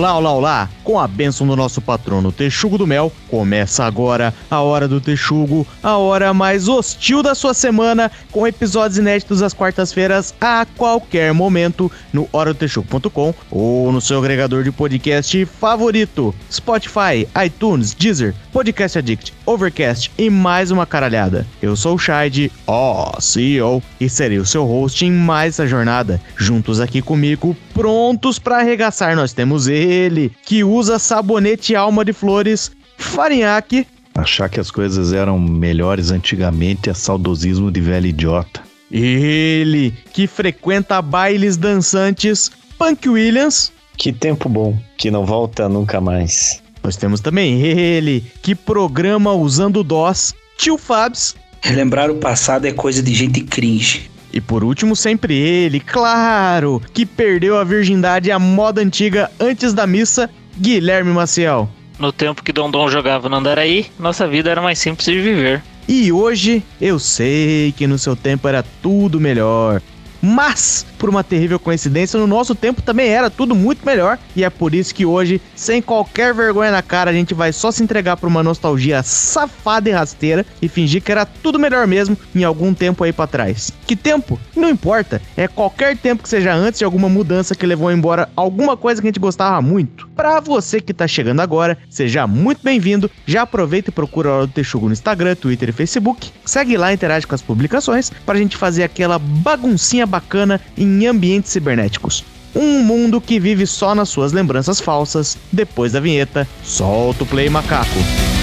Olá, olá, olá! Com a bênção do nosso patrono Texugo do Mel, começa agora a Hora do Texugo, a hora mais hostil da sua semana, com episódios inéditos às quartas-feiras a qualquer momento no horadotexugo.com ou no seu agregador de podcast favorito, Spotify, iTunes, Deezer, Podcast Addict, Overcast e mais uma caralhada. Eu sou o Shide, ó, CEO, e serei o seu host em mais essa jornada. Juntos aqui comigo, prontos para arregaçar, nós temos ele, que usa sabonete alma de flores, Farinhaque. Achar que as coisas eram melhores antigamente é saudosismo de velho idiota. Ele, que frequenta bailes dançantes, Punk Williams. Que tempo bom, que não volta nunca mais. Nós temos também ele, que programa usando DOS, Tio Fabs. Relembrar o passado é coisa de gente cringe. E por último, sempre ele, claro, que perdeu a virgindade à moda antiga antes da missa, Guilherme Maciel. No tempo que Dom jogava no Andaraí, nossa vida era mais simples de viver. E hoje eu sei que no seu tempo era tudo melhor. Mas, por uma terrível coincidência, no nosso tempo também era tudo muito melhor. E é por isso que hoje, sem qualquer vergonha na cara, a gente vai só se entregar pra uma nostalgia safada e rasteira e fingir que era tudo melhor mesmo em algum tempo aí para trás. Que tempo? Não importa. É qualquer tempo que seja antes de alguma mudança que levou embora alguma coisa que a gente gostava muito. Pra você que tá chegando agora, seja muito bem-vindo. Já aproveita e procura a Hora do Texugo no Instagram, Twitter e Facebook. Segue lá e interage com as publicações pra gente fazer aquela baguncinha bacana em ambientes cibernéticos. Um mundo que vive só nas suas lembranças falsas. Depois da vinheta, solta o play macaco.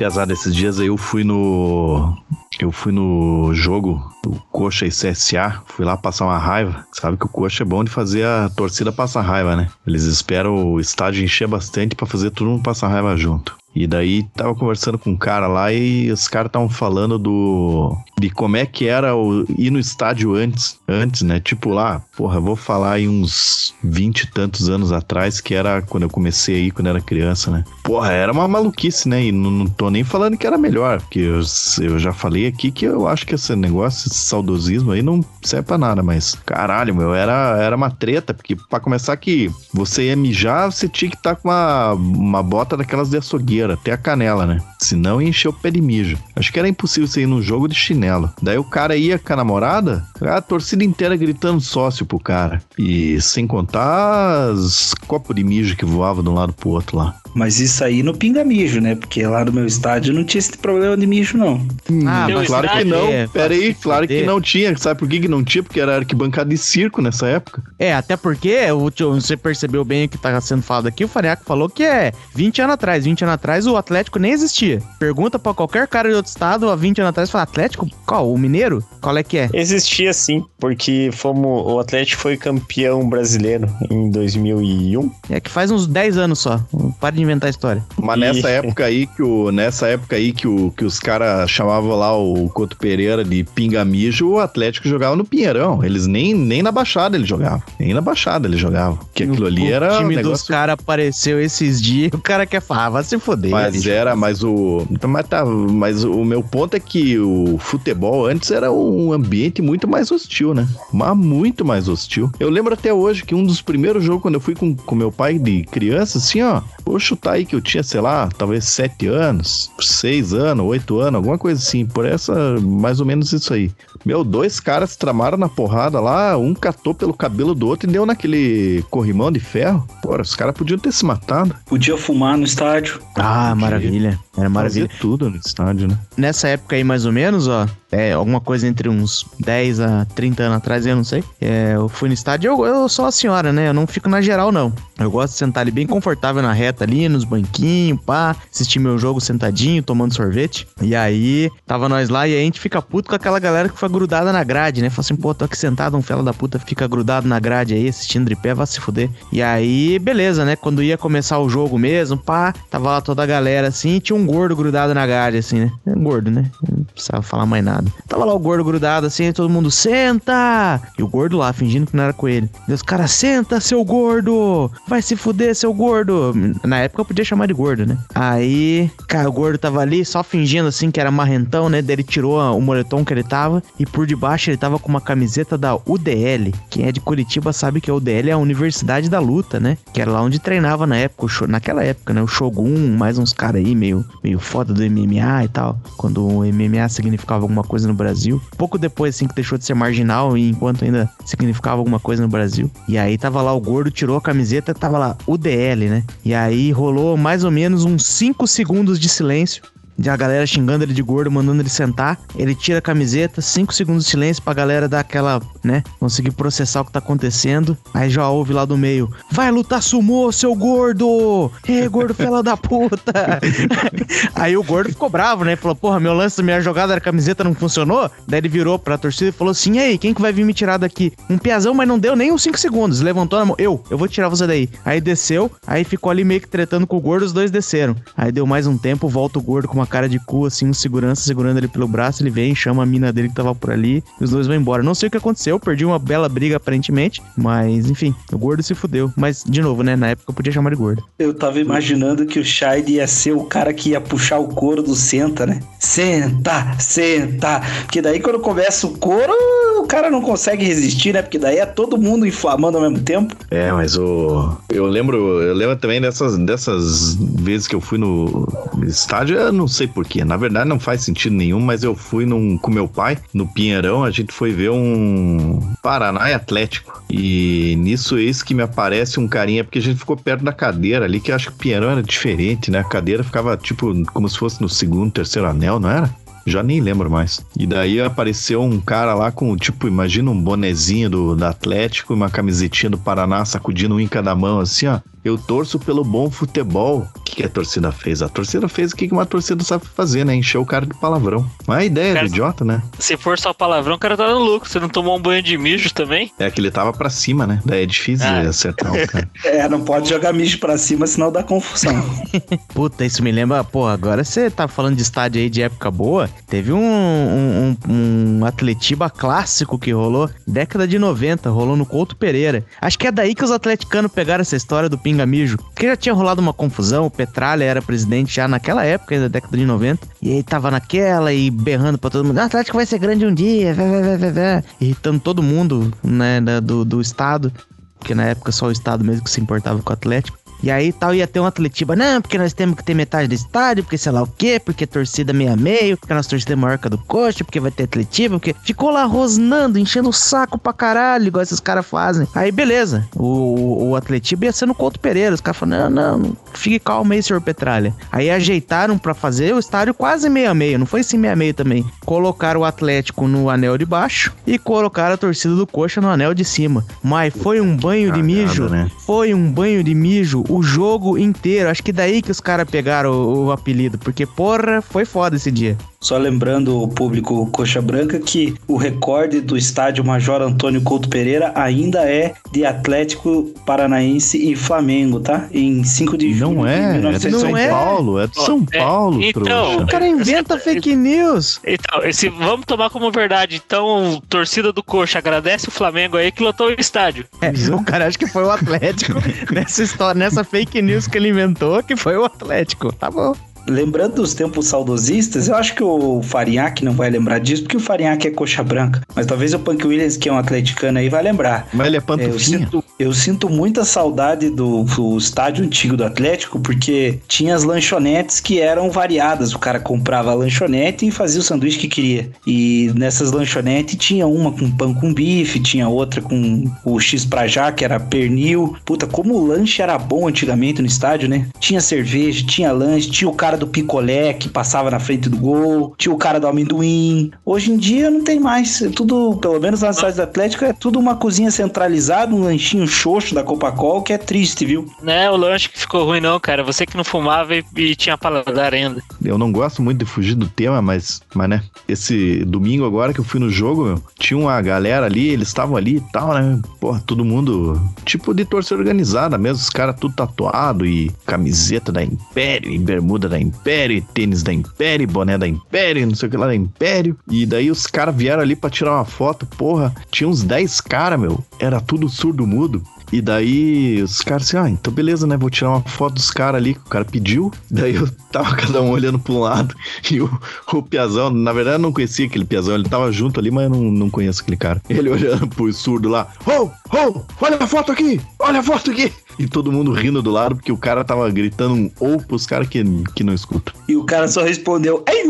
Em pesar desses dias aí eu fui no. Eu fui no jogo do Coxa e CSA, fui lá passar uma raiva. Sabe que o Coxa é bom de fazer a torcida passar raiva, né? Eles esperam o estádio encher bastante para fazer todo mundo passar raiva junto. E daí tava conversando com um cara lá e os caras estavam falando do de como é que era o, ir no estádio antes, antes, né? Tipo lá, porra, vou falar aí uns 20 e tantos anos atrás, que era quando eu comecei aí, quando era criança, né? Porra, era uma maluquice, né? E não, não tô nem falando que era melhor, porque eu, eu já falei aqui que eu acho que esse negócio, esse saudosismo aí não serve pra nada, mas caralho, meu, era, era uma treta, porque pra começar que você ia mijar, você tinha que estar tá com uma, uma bota daquelas de açougueira, até a canela, né? Senão ia encher o pé de mijo. Acho que era impossível você ir num jogo de chinelo. Daí o cara ia com a namorada, a torcida inteira gritando sócio pro cara. E sem contar os copos de mijo que voavam de um lado pro outro lá. Mas isso aí no pinga mijo, né? Porque lá no meu estádio não tinha esse problema de mijo, não. Ah, Teu mas claro que não. é, Pera aí, claro que não tinha. Sabe por que, que não tinha? Porque era arquibancada de circo nessa época. É, até porque você percebeu bem o que tá sendo falado aqui. O Fariaco falou que é 20 anos atrás. 20 anos atrás o Atlético nem existia. Pergunta pra qualquer cara de outro estado há 20 anos atrás, fala: Atlético? Qual? O Mineiro? Qual é que é? Existia sim, porque fomos, o Atlético foi campeão brasileiro em 2001. É que faz uns 10 anos só. Para de inventar história. Mas E- nessa época aí que o nessa época aí que, o, que os caras chamavam lá o Couto Pereira de pingamijo, o Atlético jogava no Pinheirão. Eles nem, nem na Baixada eles jogavam. Nem na Baixada eles jogavam. Que aquilo ali o era um time dos negócio caras apareceu esses dias. O cara quer falar, ah, vai se foder. Mas era, mas o. Mas, tá, mas o meu ponto é que o futebol antes era um ambiente muito mais hostil, né? Mas muito mais hostil. Eu lembro até hoje que um dos primeiros jogos, quando eu fui com, com meu pai de criança, assim, ó, vou chutar aí que eu tinha, sei lá, talvez sete anos, seis anos, oito anos, alguma coisa assim, por essa, mais ou menos isso aí. Meu, dois caras tramaram na porrada lá, um catou pelo cabelo do outro e deu naquele corrimão de ferro. Pô, os caras podiam ter se matado. Podia fumar no estádio. Ah, maravilha. Era maravilha. Fazer tudo no estádio, né? Nessa época aí, mais ou menos, ó, é alguma coisa entre uns 10 a 30 anos atrás, eu não sei. É, eu fui no estádio, eu, eu sou a senhora, né? Eu não fico na geral, não. Eu gosto de sentar ali bem confortável na reta ali, nos banquinhos, pá, assistir meu jogo sentadinho, tomando sorvete. E aí, tava nós lá e aí a gente fica puto com aquela galera que foi grudada na grade, né? Fala assim, pô, tô aqui sentado, um fela da puta fica grudado na grade aí, assistindo de pé, vai se fuder. E aí, beleza, né? Quando ia começar o jogo mesmo, pá, tava lá toda a galera assim, e tinha um gordo grudado na grade, assim, né? É gordo, né? Não precisava falar mais nada. Tava lá o gordo grudado assim, todo mundo, senta! E o gordo lá, fingindo que não era com ele. E os caras, senta, seu gordo! Vai se fuder, seu gordo! Na época época podia chamar de gordo, né? Aí, cara, o gordo tava ali só fingindo assim que era marrentão, né? Daí ele tirou o moletom que ele tava e por debaixo ele tava com uma camiseta da UDL. Quem é de Curitiba sabe que a UDL é a Universidade da Luta, né? Que era lá onde treinava na época, naquela época, né? O Shogun, mais uns caras aí meio, meio foda do MMA e tal. Quando o MMA significava alguma coisa no Brasil. Pouco depois, assim, que deixou de ser marginal e enquanto ainda significava alguma coisa no Brasil. E aí tava lá o gordo, tirou a camiseta, tava lá UDL, né? E aí rolou mais ou menos uns 5 segundos de silêncio a galera xingando ele de gordo, mandando ele sentar. Ele tira a camiseta, 5 segundos de silêncio pra galera dar aquela, né, conseguir processar o que tá acontecendo. Aí já ouve lá do meio: Vai lutar sumô, seu gordo! Ê, gordo fela da puta! Aí o gordo ficou bravo, né? Falou: Porra, meu lance, minha jogada da camiseta não funcionou. Daí ele virou pra torcida e falou assim: Ei, quem que vai vir me tirar daqui? Um piazão, mas não deu nem uns 5 segundos. Levantou na mão: Eu, eu vou tirar você daí. Aí desceu, aí ficou ali meio que tretando com o gordo, os dois desceram. Aí deu mais um tempo, volta o gordo com uma cara de cu, assim, um segurança segurando ele pelo braço, ele vem, chama a mina dele que tava por ali, e os dois vão embora. Não sei o que aconteceu, perdi uma bela briga aparentemente, mas enfim, o gordo se fudeu. Mas, de novo, né, na época eu podia chamar de gordo. Eu tava imaginando que o Shide ia ser o cara que ia puxar o couro do senta, né? Senta, senta. Porque daí quando começa o couro, o cara não consegue resistir, né? Porque daí é todo mundo inflamando ao mesmo tempo. É, mas o. Eu lembro, eu lembro também dessas, dessas vezes que eu fui no estádio, eu não sei porquê. Na verdade, não faz sentido nenhum, mas eu fui num, com meu pai, no Pinheirão, a gente foi ver um Paraná e Atlético. E nisso, eis que me aparece um carinha, porque a gente ficou perto da cadeira ali, que eu acho que o Pinheirão era diferente, né? A cadeira ficava tipo como se fosse no segundo, terceiro anel, não era? Já nem lembro mais. E daí apareceu um cara lá com, tipo, imagina um bonezinho do, do Atlético e uma camisetinha do Paraná sacudindo um em cada mão, assim, ó. Eu torço pelo bom futebol. O que, que a torcida fez? A torcida fez o que uma torcida sabe fazer, né? Encheu o cara de palavrão. Mas a ideia cara, é idiota, né? Se for só palavrão, o cara tá no lucro. Você não tomou um banho de mijo também? É que ele tava pra cima, né? Daí é difícil ah. acertar o cara. é, não pode jogar mijo pra cima, senão dá confusão. Puta, isso me lembra, pô, agora você tá falando de estádio aí de época boa. Teve um, um, um, um atletiba clássico que rolou, década de 90, rolou no Couto Pereira. Acho que é daí que os atleticanos pegaram essa história do pinga-mijo. Porque já tinha rolado uma confusão, o Petralha era presidente já naquela época, da década de 90. E aí tava naquela e berrando pra todo mundo: o Atlético vai ser grande um dia, vai, vai, vai, vai, irritando todo mundo, né, do, do estado. Porque na época só o estado mesmo que se importava com o Atlético. E aí tal ia ter um Atletiba, não, porque nós temos que ter metade do estádio, porque sei lá o quê, porque torcida meia meio, porque a nossa torcida é maior que a do Coxa, porque vai ter Atletiba, porque ficou lá rosnando, enchendo o saco pra caralho, igual esses caras fazem. Aí beleza, o, o Atletiba ia ser no Couto Pereira, os caras falaram, não, não, fique calmo aí, senhor Petralha. Aí ajeitaram para fazer o estádio quase meia meio, não foi assim meia meio também. Colocaram o Atlético no anel de baixo e colocaram a torcida do Coxa no anel de cima. Mas foi um banho de mijo, né? foi um banho de mijo o jogo inteiro. Acho que daí que os caras pegaram o, o, apelido, porque porra, foi foda esse dia. Só lembrando o público Coxa Branca que o recorde do estádio Major Antônio Couto Pereira ainda é de Atlético Paranaense e Flamengo, tá? Em 5 de junho não é, de 1900. É de São é. Paulo, é de São é, Paulo, então, trouxa. O cara inventa fake news. Então, esse, vamos tomar como verdade. Então, torcida do Coxa agradece o Flamengo aí que lotou o estádio. É, o cara acha que foi o Atlético nessa história, nessa fake news que ele inventou, que foi o Atlético. Tá bom. Lembrando dos tempos saudosistas, eu acho que o Farinhaque não vai lembrar disso, porque o Farinhaque é coxa branca. Mas talvez o Punk Williams, que é um atleticano aí, vai lembrar. Mas ele é pantufinha. É, eu, sinto, eu sinto muita saudade do, do, estádio antigo do Atlético, porque tinha as lanchonetes que eram variadas. O cara comprava a lanchonete e fazia o sanduíche que queria. E nessas lanchonetes tinha uma com pão com bife, tinha outra com o X pra já, que era pernil. Puta, como o lanche era bom antigamente no estádio, né? Tinha cerveja, tinha lanche, tinha o cara cara do picolé que passava na frente do gol, tinha o cara do amendoim. Hoje em dia não tem mais. É tudo, pelo menos na cidade do Atlético, é tudo uma cozinha centralizada, um lanchinho xoxo da Coca-Cola, que é triste, viu? Não é o lanche que ficou ruim, não, cara. Você que não fumava e, e tinha paladar ainda. Eu não gosto muito de fugir do tema, mas, mas né? Esse domingo agora que eu fui no jogo, meu, tinha uma galera ali, eles estavam ali e tal, né? Porra, todo mundo, tipo de torcida organizada mesmo, os caras tudo tatuado e camiseta da Império e bermuda da Império, tênis da Império, boné da Império, não sei o que lá da Império. E daí os caras vieram ali pra tirar uma foto, porra, tinha uns 10 caras, meu. Era tudo surdo mudo. E daí os caras assim, ah, então beleza, né? Vou tirar uma foto dos caras ali que o cara pediu. Daí eu tava cada um olhando pra um lado. E o, o Piazão, na verdade eu não conhecia aquele Piazão, ele tava junto ali, mas eu não, não conheço aquele cara. Ele olhando pro surdo lá, oh, oh, olha a foto aqui, olha a foto aqui. E todo mundo rindo do lado, porque o cara tava gritando um ou pros caras que, que escutam. E o cara só respondeu, ei,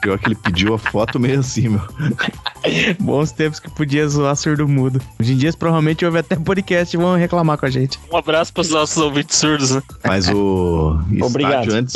Pior que ele pediu a foto meio assim, meu. Bons tempos que podia zoar surdo mudo. Hoje em dia, provavelmente, houve até podcast e vão reclamar com a gente. Um abraço pros nossos ouvintes surdos, né? Mas o Obrigado. estádio antes,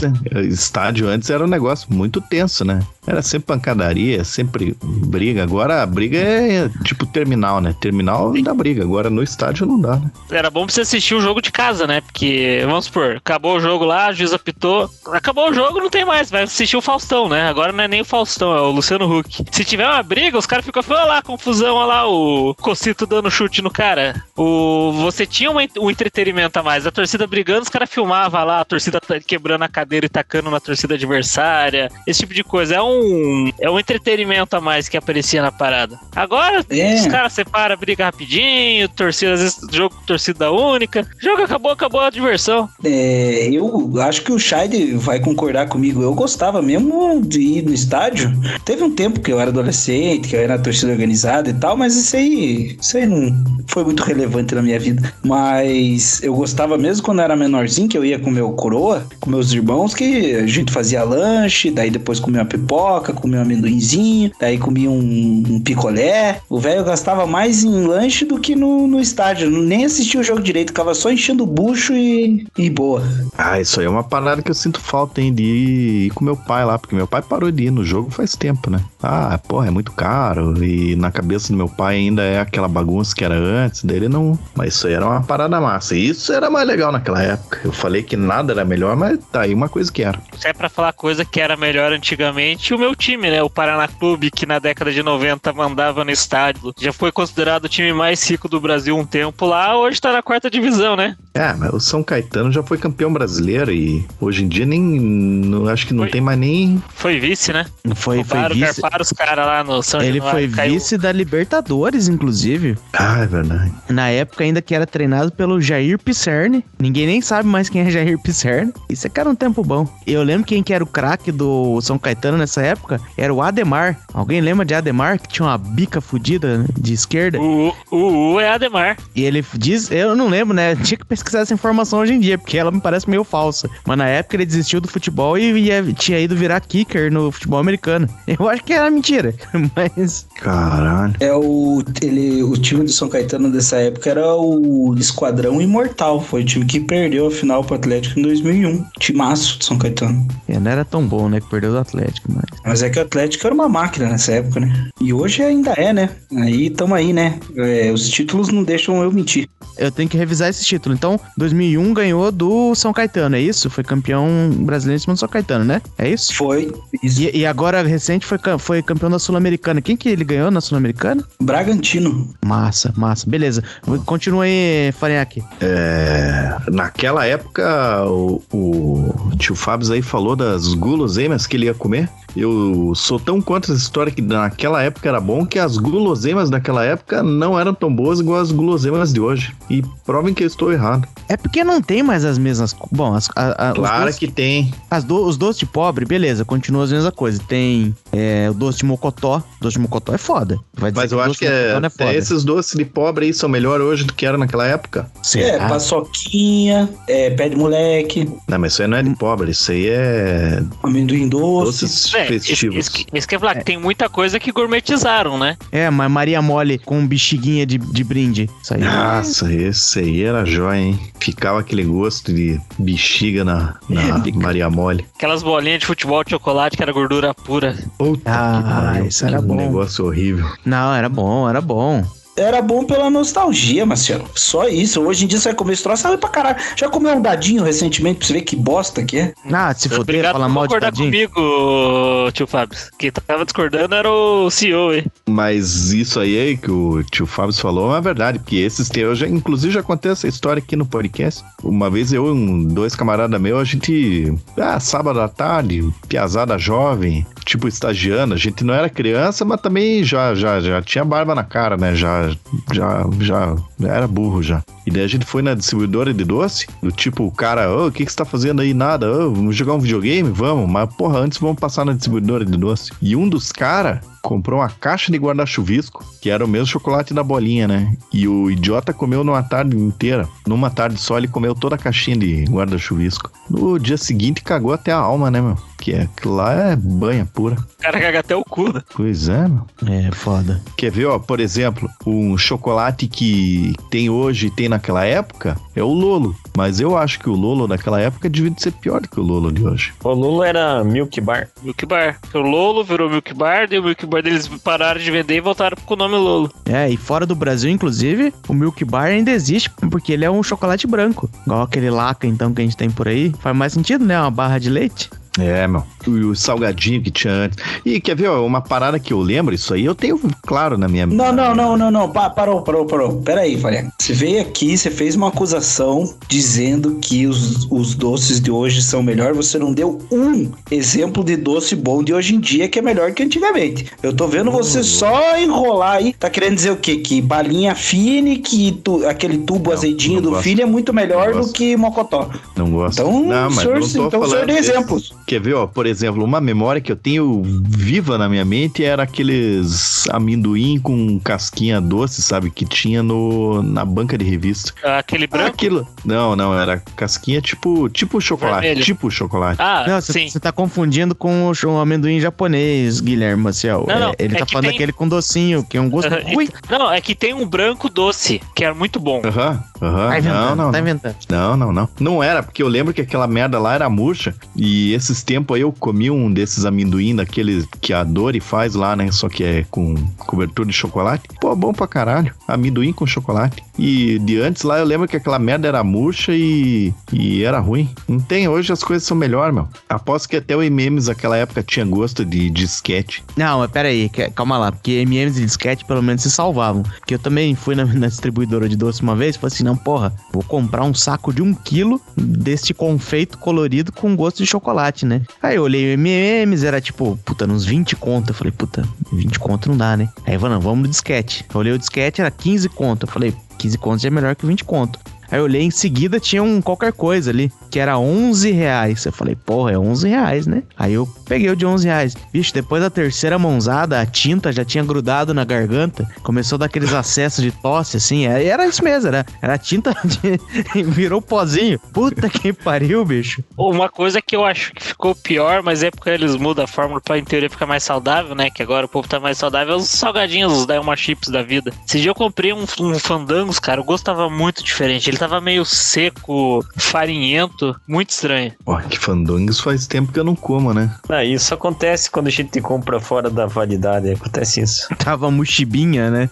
estádio antes era um negócio muito tenso, né? Era sempre pancadaria, sempre briga. Agora a briga é tipo terminal, né? Terminal dá briga. Agora no estádio não dá, né? Era bom pra você assistir o jogo de casa, né? Porque, vamos supor, acabou o jogo lá, o juiz apitou. Acabou o jogo, não tem mais. Vai assistir o Faustão, né? Agora não é nem o Faustão, é o Luciano Huck. Se tiver uma briga, os ficam falando, olha lá, confusão, olha lá, o Cocito dando chute no cara. O... Você tinha um, um entretenimento a mais. A torcida brigando, os caras filmavam lá, a torcida tá quebrando a cadeira e tacando na torcida adversária. Esse tipo de coisa. É um, é um entretenimento a mais que aparecia na parada. Agora, É. os caras separam, briga rapidinho, torcida, às vezes, jogo com torcida única. Jogo acabou, acabou a diversão. É, eu acho que o Scheid vai concordar comigo. Eu gostava mesmo de ir no estádio. Teve um tempo que eu era adolescente, que eu na torcida organizada e tal, mas isso aí, isso aí não foi muito relevante na minha vida. Mas eu gostava mesmo quando era menorzinho, que eu ia com meu coroa, com meus irmãos, que a gente fazia lanche, daí depois comia uma pipoca, comia um amendoinzinho, daí comia um, um picolé. O velho gastava mais em lanche do que no, no estádio. Nem assistia o jogo direito, ficava só enchendo o bucho e, e boa. Ah, isso aí é uma parada que eu sinto falta, hein, de ir com meu pai lá, porque meu pai parou de ir no jogo faz tempo, né? Ah, porra, é muito caro, e na cabeça do meu pai ainda é aquela bagunça que era antes, dele não. Mas isso aí era uma parada massa, e isso era mais legal naquela época. Eu falei que nada era melhor, mas tá aí uma coisa que era. Se é pra falar coisa que era melhor antigamente, o meu time, né? O Paraná Clube, que na década de 90 mandava no estádio. Já foi considerado o time mais rico do Brasil um tempo lá, hoje tá na quarta divisão, né? É, mas o São Caetano já foi campeão brasileiro e hoje em dia nem. não- acho que não Foi. tem mais nem. Foi vice, né? Foi, foi vice. garfaram os caras lá no São Ele Foi caiu- vice da Libertadores, inclusive. Ah, é verdade. Na época ainda que era treinado pelo Jair Pisserni. Ninguém nem sabe mais quem é Jair Pisserni. Isso é que era um tempo bom. Eu lembro quem que era o craque do São Caetano nessa época. Era o Ademar. Alguém lembra de Ademar? Que tinha uma bica fudida de esquerda. O, o, o é Ademar. E ele diz... Eu não lembro, né? Tinha que pesquisar essa informação hoje em dia. Porque ela me parece meio falsa. Mas na época ele desistiu do futebol e ia- tinha ido virar kicker no futebol americano. Eu acho que era mentira. Mas... Caralho. É o, ele, o time do São Caetano dessa época era o Esquadrão Imortal. Foi o time que perdeu a final pro Atlético em 2001. Timaço do São Caetano. é, não era tão bom, né? Que perdeu do Atlético, mas... Mas é que o Atlético era uma máquina nessa época, né? E hoje ainda é, né? Aí tamo aí, né? É, os títulos não deixam eu mentir. Eu tenho que revisar esse título. Então, 2001 ganhou do São Caetano, é isso? Foi campeão brasileiro em cima do São Caetano, né? É isso? Foi isso. E, e agora, recente, foi, foi campeão da Sul-Americana. Quem que ele ganhou na Sul-Americana? Bragantino. Massa, massa. Beleza. Continua aí, Farinhaque. É, naquela época, o, o tio Fábio aí falou das guloseimas que ele ia comer. Eu sou tão contra essa história que naquela época era bom que as guloseimas daquela época não eram tão boas igual as guloseimas de hoje. E provem que eu estou errado. É porque não tem mais as mesmas... Bom, as, a- a- Claro doces, que tem. as do- os doces de pobre, beleza, continua as mesmas coisas. Tem é, o doce de mocotó. Doce de mocotó é foda. Vai dizer Mas eu o acho que é, foda. esses doces de pobre aí são melhor hoje do que era naquela época. É, Será? paçoquinha, é, pé de moleque, Não, mas isso aí não é de pobre, isso aí é amendoim doce. doces É, isso, festivos. isso, que- isso que eu ia falar, que tem muita coisa que gourmetizaram, né? É, mas Maria Mole com bexiguinha de, de brinde. Isso aí. Nossa, esse aí era jóia, hein? Ficava aquele gosto de bexiga na, na. Maria Mole. Aquelas bolinhas de futebol de chocolate que era gordura pura. Puta Ah, que pariu, isso era que bom. negócio horrível. Não, era bom, era bom. Era bom pela nostalgia, Marcelo. Só isso. Hoje em dia você vai comer esse troço, sabe pra caralho. Já comeu um dadinho recentemente pra você ver que bosta que é? Ah, se Obrigado falar por mal de concordar tadinho. comigo, tio Fábio. Quem tava discordando era o CEO, hein? Mas isso aí é que o tio Fábio falou é uma verdade, porque esses teus, já, inclusive já contei essa história aqui no podcast. Uma vez eu e um, dois camaradas meus, a gente, ah, sábado à tarde, piazada jovem, tipo estagiando, a gente não era criança, mas também já, já, já tinha barba na cara, né? Já, já, já, era burro já. E daí a gente foi na distribuidora de doce, do tipo, o cara, ô, o que, que você tá fazendo aí? Nada, ô, vamos jogar um videogame? Vamos, mas porra, antes vamos passar na distribuidora de doce. E um dos caras comprou uma caixa de guarda-chuvisco, que era o mesmo chocolate da bolinha, né? E o idiota comeu numa tarde inteira. Numa tarde só, ele comeu toda a caixinha de guarda-chuvisco. No dia seguinte, cagou até a alma, né, meu? Que é, aquilo lá é banha pura. O cara caga até o cu, né? Pois é, meu. É, foda. Quer ver, ó, por exemplo, um chocolate que tem hoje e tem naquela época é o Lolo. Mas eu acho que o Lolo daquela época devia ser pior do que o Lolo de hoje. O Lolo era Milk Bar. Milk Bar. O Lolo virou Milk Bar, o Milk Bar deles pararam de vender e voltaram com o nome Lolo. É, e fora do Brasil, inclusive, o Milk Bar ainda existe, porque ele é um chocolate branco. Igual aquele laca, então, que a gente tem por aí. Faz mais sentido, né? Uma barra de leite. É, meu. E o salgadinho que tinha antes. E quer ver, ó, uma parada que eu lembro, isso aí eu tenho claro na minha. Não, não, não, não, não. Pa- parou, parou, parou. Pera aí, Faria. Você veio aqui, você fez uma acusação dizendo que os, os doces de hoje são melhor. Você não deu um exemplo de doce bom de hoje em dia que é melhor que antigamente. Eu tô vendo você só enrolar aí. Tá querendo dizer o quê? Que balinha fine, que tu- aquele tubo Não, azedinho não do gosto. filho é muito melhor do que mocotó. Não gosto. Então, não, o mas senhor, não tô então o senhor deu desse. exemplos. Quer ver, ó, por exemplo, uma memória que eu tenho viva na minha mente era aqueles amendoim com casquinha doce, sabe? Que tinha no, na banca de revista. Aquele Ah, branco. Aquilo. Não, não, era casquinha tipo, tipo chocolate. Vermelho. Tipo chocolate. Ah, Não, sim. você tá confundindo com o, o amendoim japonês, Guilherme Maciel. Não, não, É, ele é tá falando tem- daquele com docinho, que é um gosto Aham, ruim. Não, é que tem um branco doce, que era muito bom. Aham, aham. Tá inventando, não, não, tá não. inventando. Não, não, não. Não era, porque eu lembro que aquela merda lá era murcha. E esses tempos aí eu comi um desses amendoim daqueles que a Dori faz lá, né? Só que é com cobertura de chocolate. Pô, bom pra caralho. Amendoim com chocolate. E de antes lá eu lembro que aquela merda era murcha e, e era ruim. Não tem, hoje as coisas são melhor, meu. Aposto que até o MMs naquela época tinha gosto de disquete. Não, mas pera aí, calma lá, porque MMs e disquete pelo menos se salvavam. Porque eu também fui na, na distribuidora de doce uma vez e falei assim: não, porra, vou comprar um saco de um quilo deste confeito colorido com gosto de chocolate, né? Aí eu olhei o MMs, era tipo, puta, uns 20 conto. Eu falei, puta, 20 conto não dá, né? Aí eu falei, não, vamos no disquete. Eu olhei o disquete, era 15 conto. Eu falei, 15 conto já é melhor que 20 conto. Aí eu olhei em seguida, tinha um qualquer coisa ali, que era 11 reais. Eu falei, porra, é 11 reais, né? Aí eu peguei o de 11 reais. Bicho, depois da terceira mãozada, a tinta já tinha grudado na garganta. Começou a dar aqueles acessos de tosse, assim. Aí Era isso mesmo, era, era tinta de... virou pozinho. Puta que pariu, bicho. Uma coisa que eu acho que ficou pior, mas é porque eles mudam a fórmula pra em teoria ficar mais saudável, né? Que agora o povo tá mais saudável, é os salgadinhos, os Dilma Chips da vida. Esse dia eu comprei um, um Fandangos, cara, o gosto tava muito diferente. Ele tava meio seco, farinhento, muito estranho. Ó, que fandangos faz tempo que eu não como, né? Ah, isso acontece quando a gente compra fora da validade. Acontece isso. Tava mochibinha, né?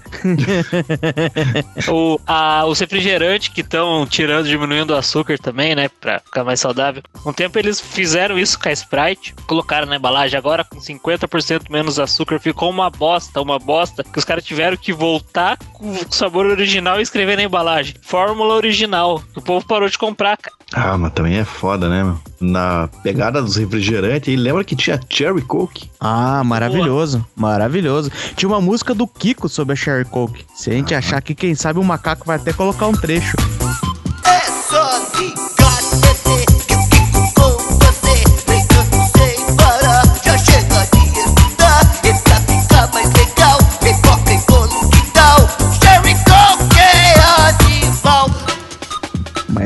o, a, os refrigerantes que estão tirando, diminuindo o açúcar também, né? Pra ficar mais saudável. Um tempo eles fizeram isso com a Sprite, colocaram na embalagem. Agora com 50% menos açúcar, ficou uma bosta, uma bosta. Que os caras tiveram que voltar com o sabor original e escrever na embalagem. Fórmula original. Que O povo parou de comprar, cara. Ah, mas também é foda, né, meu? Na pegada dos refrigerantes, aí lembra que tinha Cherry Coke? Ah, maravilhoso, maravilhoso. Tinha uma música do Kiko sobre a Sherry Coke. Se a gente achar que, quem sabe, o macaco vai até colocar um trecho. É só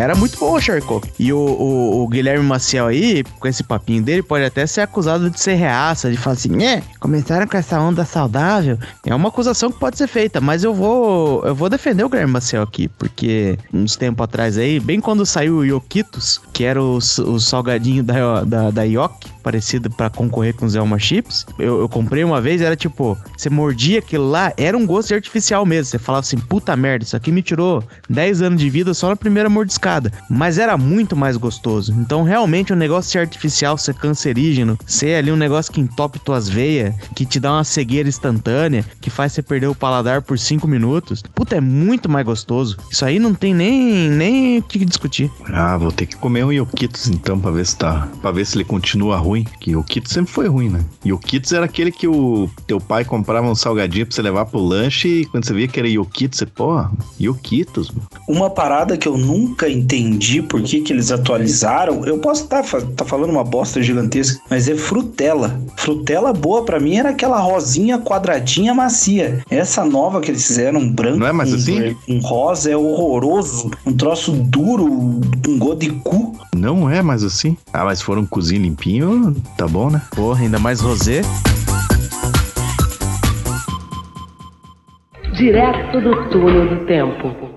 era muito bom Coke. E o, o- o Guilherme Maciel aí, com esse papinho dele, pode até ser acusado de ser reaça, de falar assim, é, começaram com essa onda saudável. É uma acusação que pode ser feita, mas eu vou eu vou defender o Guilherme Maciel aqui, porque uns tempos atrás aí, bem quando saiu o Yokitos, que era o, o salgadinho da, da, da Yoki, parecida pra concorrer com os Elma Chips. Eu, eu comprei uma vez, era tipo, você mordia aquilo lá, era um gosto artificial mesmo. Você falava assim, puta merda, isso aqui me tirou 10 anos de vida só na primeira mordiscada. Mas era muito mais gostoso. Então, realmente, o negócio ser artificial, ser cancerígeno, ser ali um negócio que entope tuas veias, que te dá uma cegueira instantânea, que faz você perder o paladar por 5 minutos. Puta, é muito mais gostoso. Isso aí não tem nem, nem o que discutir. Ah, vou ter que comer um Yokitos então pra ver se tá. Pra ver se ele continua ruim. Que Yokitos sempre foi ruim, né? Yokitos era aquele que o teu pai comprava um salgadinho pra você levar pro lanche e quando você via que era Yokitos, você, pô, Yokitos, mano. Uma parada que eu nunca entendi por que, que eles atualizaram, eu posso estar tá falando uma bosta gigantesca, mas é frutela. Frutela boa pra mim era aquela rosinha quadradinha macia. Essa nova que eles fizeram, um branco, Não é mais um, assim? um rosa, é horroroso. Um troço duro, um gosto de cu. Não é mais assim? Ah, mas se for um tá bom, né? Porra, ainda mais rosé. Direto do túnel do tempo.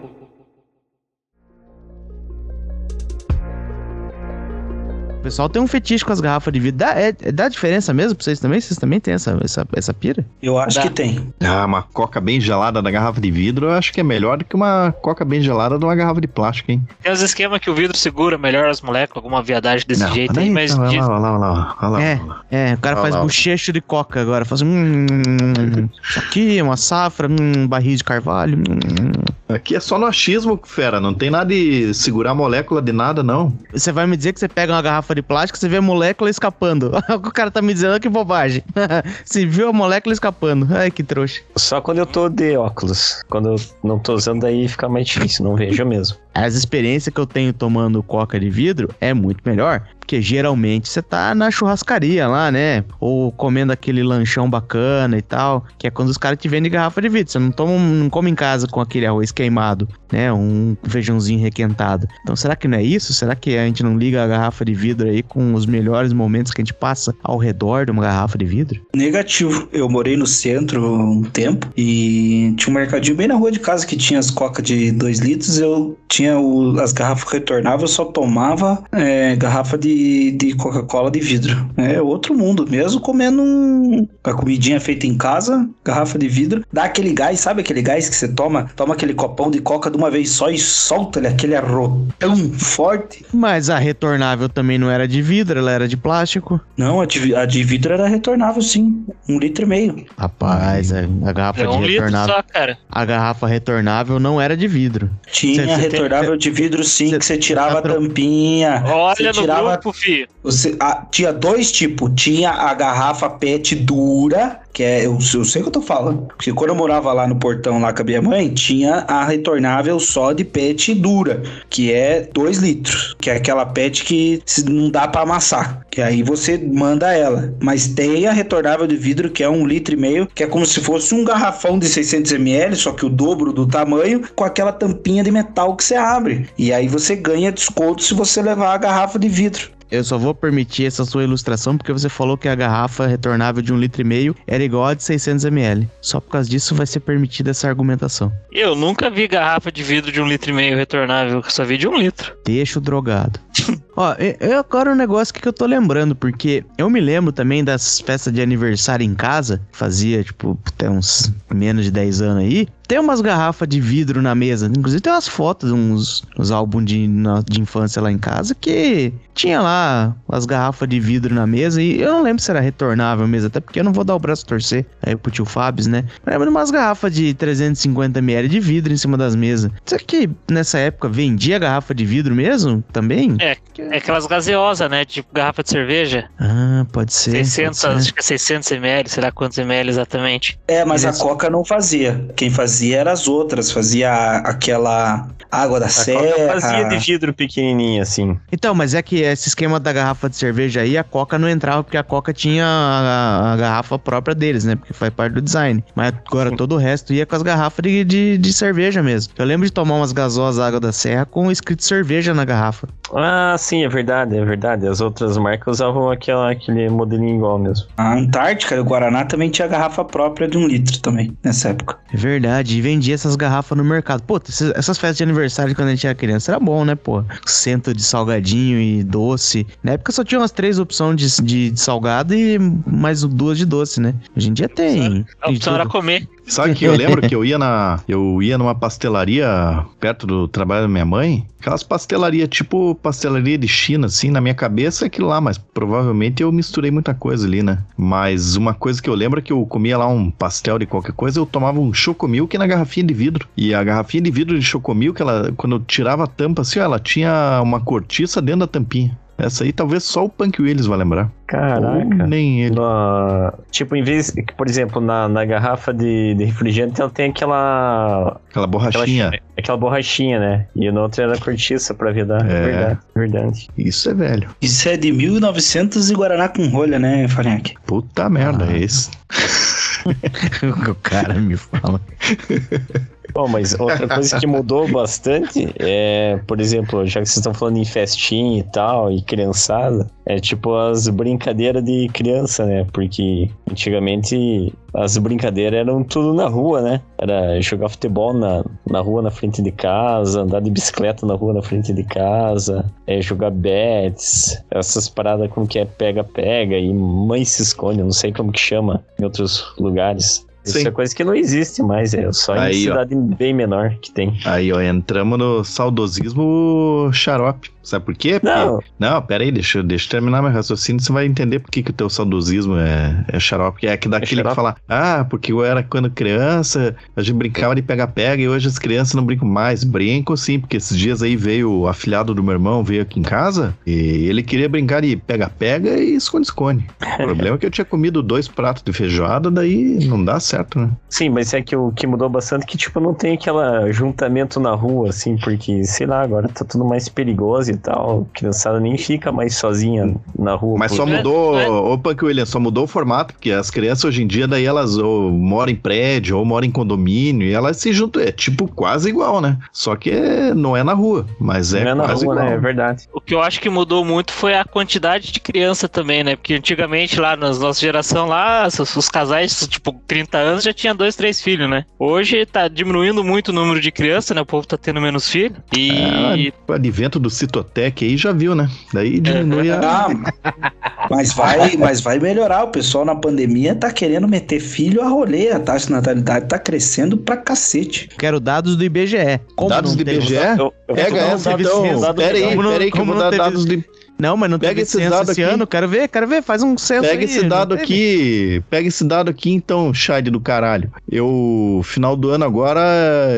Pessoal tem um fetiche com as garrafas de vidro. Dá, é, é- dá diferença mesmo pra vocês também? Vocês também têm essa, essa, essa pira? Eu acho Dá. que tem. Ah, uma coca bem gelada da garrafa de vidro, eu acho que é melhor do que uma coca bem gelada de uma garrafa de plástico, hein? Tem uns esquemas que o vidro segura melhor as moléculas, alguma viadagem desse Não, jeito aí, mas olha lá, olha lá, olha lá, lá. É, é, o cara Olha faz lá. bochecho de coca agora. Faz um. hum, hum, hum. Isso aqui é uma safra, um barril de carvalho. hum, hum. Aqui é só no achismo, fera. Não tem nada de segurar molécula de nada, não. Você vai me dizer que você pega uma garrafa de plástico e você vê a molécula escapando. o cara tá me dizendo "Ah, que bobagem. você viu a molécula escapando. Ai, que trouxa. Só quando eu tô de óculos. Quando eu não tô usando, aí fica mais difícil. Não vejo mesmo. As experiências que eu tenho tomando coca de vidro é muito melhor. Porque geralmente você tá na churrascaria lá, né? Ou comendo aquele lanchão bacana e tal. Que é quando os caras te vendem garrafa de vidro. Você não, toma, não come em casa com aquele arroz queimado, né? Um feijãozinho requentado. Então será que não é isso? Será que a gente não liga a garrafa de vidro aí com os melhores momentos que a gente passa ao redor de uma garrafa de vidro? Negativo. Eu morei no centro um tempo e tinha um mercadinho bem na rua de casa que tinha as coca de 2 litros. Eu tinha o- as garrafas retornáveis, eu só tomava é, garrafa de, de Coca-Cola de vidro. É outro mundo, mesmo comendo um, a comidinha feita em casa, garrafa de vidro. Dá aquele gás, sabe aquele gás que você toma? Toma aquele copão de coca de uma vez só e solta ele, aquele arrotão forte. Mas a retornável também não era de vidro, ela era de plástico. Não, a de, a de vidro era retornável, sim. Um litro e meio. Rapaz, a, a garrafa é de um litro retornável. só, cara. A garrafa retornável não era de vidro. Tinha Cê- retornável de vidro, sim, que você tirava tá a pro- tampinha. Olha Você no tirava grupo, filho. Você, ah, tinha dois tipos. Tinha a garrafa PET dura, que é. Eu, eu sei o que eu tô falando. Porque quando eu morava lá no portão lá com a minha mãe, tinha a retornável só de PET dura, que é 2 litros. Que é aquela PET que não dá pra amassar. Que aí você manda ela. Mas tem a retornável de vidro, que é um litro e meio, que é como se fosse um garrafão de 600 ml, só que o dobro do tamanho, com aquela tampinha de metal que você abre. E aí você ganha desconto se você levar a garrafa de vidro. Eu só vou permitir essa sua ilustração porque você falou que a garrafa retornável de um litro e meio era igual a de 600 ml. Só por causa disso vai ser permitida essa argumentação. Eu nunca vi garrafa de vidro de um litro e meio retornável, eu só vi de um litro. Deixa o drogado. Ó, eu agora um negócio que eu tô lembrando, porque eu me lembro também das festas de aniversário em casa, fazia, tipo, até uns menos de 10 anos aí. Tem umas garrafas de vidro na mesa. Inclusive tem umas fotos, uns, uns álbuns de, na- de infância lá em casa que tinha lá as garrafas de vidro na mesa. E eu não lembro se era retornável mesmo, até porque eu não vou dar o braço a torcer aí pro tio Fábio, né? Eu lembro de umas garrafas de 350ml de vidro em cima das mesas. Será que nessa época vendia garrafa de vidro mesmo também? É, é aquelas gaseosas, né? Tipo garrafa de cerveja. Ah, pode ser. pode 600, ser. acho que é 600 ml, sei lá quantos ml exatamente. É, mas Beleza. a Coca não fazia. Quem fazia era as outras. Fazia aquela água da A serra. Coca fazia de vidro pequenininho, assim. Então, mas é que esse esquema da garrafa de cerveja aí, a Coca não entrava porque a Coca tinha a, a garrafa própria deles, né? Porque faz parte do design. Mas agora todo o resto ia com as garrafas de, de, de cerveja mesmo. Eu lembro de tomar umas gasosas água da serra com escrito cerveja na garrafa. Ah, sim, sim, é verdade, é verdade. As outras marcas usavam aquela, aquele modelinho igual mesmo. A Antártica e o Guaraná também tinha garrafa própria de um litro também, nessa época. É verdade, e vendia essas garrafas no mercado. Pô, essas festas de aniversário quando a gente era criança era bom, né, pô? Cento de salgadinho e doce. Na época só tinha umas três opções de, de, de salgado e mais duas de doce, né? Hoje em dia tem. A opção era comer. Sabe que eu lembro que eu ia na. Eu ia numa pastelaria perto do trabalho da minha mãe. Aquelas pastelarias, tipo pastelaria de China, assim, na minha cabeça é aquilo lá, mas provavelmente eu misturei muita coisa ali, né? Mas uma coisa que eu lembro é que eu comia lá um pastel de qualquer coisa, eu tomava um chocomilk na garrafinha de vidro. E a garrafinha de vidro de chocomilk, ela, quando eu tirava a tampa, assim, ó, ela tinha uma cortiça dentro da tampinha. Essa aí talvez só o Punk Willis vai lembrar. Caraca. Ou nem ele. Na- tipo, em vez, por exemplo, na, na garrafa de, de refrigerante, ela tem aquela, Aquela aquela borrachinha. aquela borrachinha, né? E na outra era cortiça pra vedar. É. Verdade, verdade. Isso é velho. Isso é de 1900 e Guaraná com rolha, né, Farinhaque? Puta merda, Ah. é esse. o cara me fala. Bom, mas outra coisa que mudou bastante é, por exemplo, já que vocês estão falando em festinha e tal, e criançada, é tipo as brincadeiras de criança, né? Porque antigamente as brincadeiras eram tudo na rua, né? Era jogar futebol na, na rua na frente de casa, andar de bicicleta na rua na frente de casa, é, jogar bets, essas paradas como que é pega-pega e mãe se esconde, não sei como que chama em outros lugares. Isso Sim. é coisa que não existe mais, é só em Aí, ó. cidade bem menor que tem. Aí, ó, entramos no saudosismo xarope. Sabe por quê? Porque... Não, Não, pera aí, deixa, eu- deixa eu terminar meu raciocínio, você vai entender por que, que o teu saudosismo é, é xarope. É que daquele que xarope? fala, ah, porque eu era quando criança, a gente brincava de pega-pega e hoje as crianças não brincam mais. Brincam sim, porque esses dias aí veio o afilhado do meu irmão, veio aqui em casa e ele queria brincar de pega-pega e esconde-esconde. O problema é que eu tinha comido dois pratos de feijoada, daí não dá certo, né? sim, mas é que o que mudou bastante é que, tipo, não tem aquela juntamento na rua, assim, porque, sei lá, agora tá tudo mais perigoso e tal. A criançada nem fica mais sozinha na rua. Mas por- só é- mudou, não é- opa que William, só mudou o formato, porque as crianças hoje em dia, daí elas ou moram em prédio, ou moram em condomínio, e elas se juntam, é tipo quase igual, né? Só que é- não é na rua, mas é, não é na quase rua, igual. né? É verdade. O que eu acho que mudou muito foi a quantidade de criança também, né? Porque antigamente, lá na nossa geração, lá, os, os casais, tipo, 30 anos já tinha dois, três filhos, né? Hoje tá diminuindo muito o número de crianças, né? O povo tá tendo menos filhos. E. Ah, o advento do Citotec aí já viu, né? Daí diminui a... Ah, mas vai, mas vai melhorar. O pessoal na pandemia tá querendo meter filho a rolê. A taxa de natalidade tá crescendo pra cacete. Quero dados do IBGE. Como Dados do IBGE? Pega essa pera aí, pera aí que eu vou dar dados de... Não, mas não Pega teve esses censo dados esse aqui. ano. Quero ver, quero ver. Faz um censo Pega aí, esse dado aqui, pega esse dado aqui então, Chad do caralho. Eu, final do ano agora,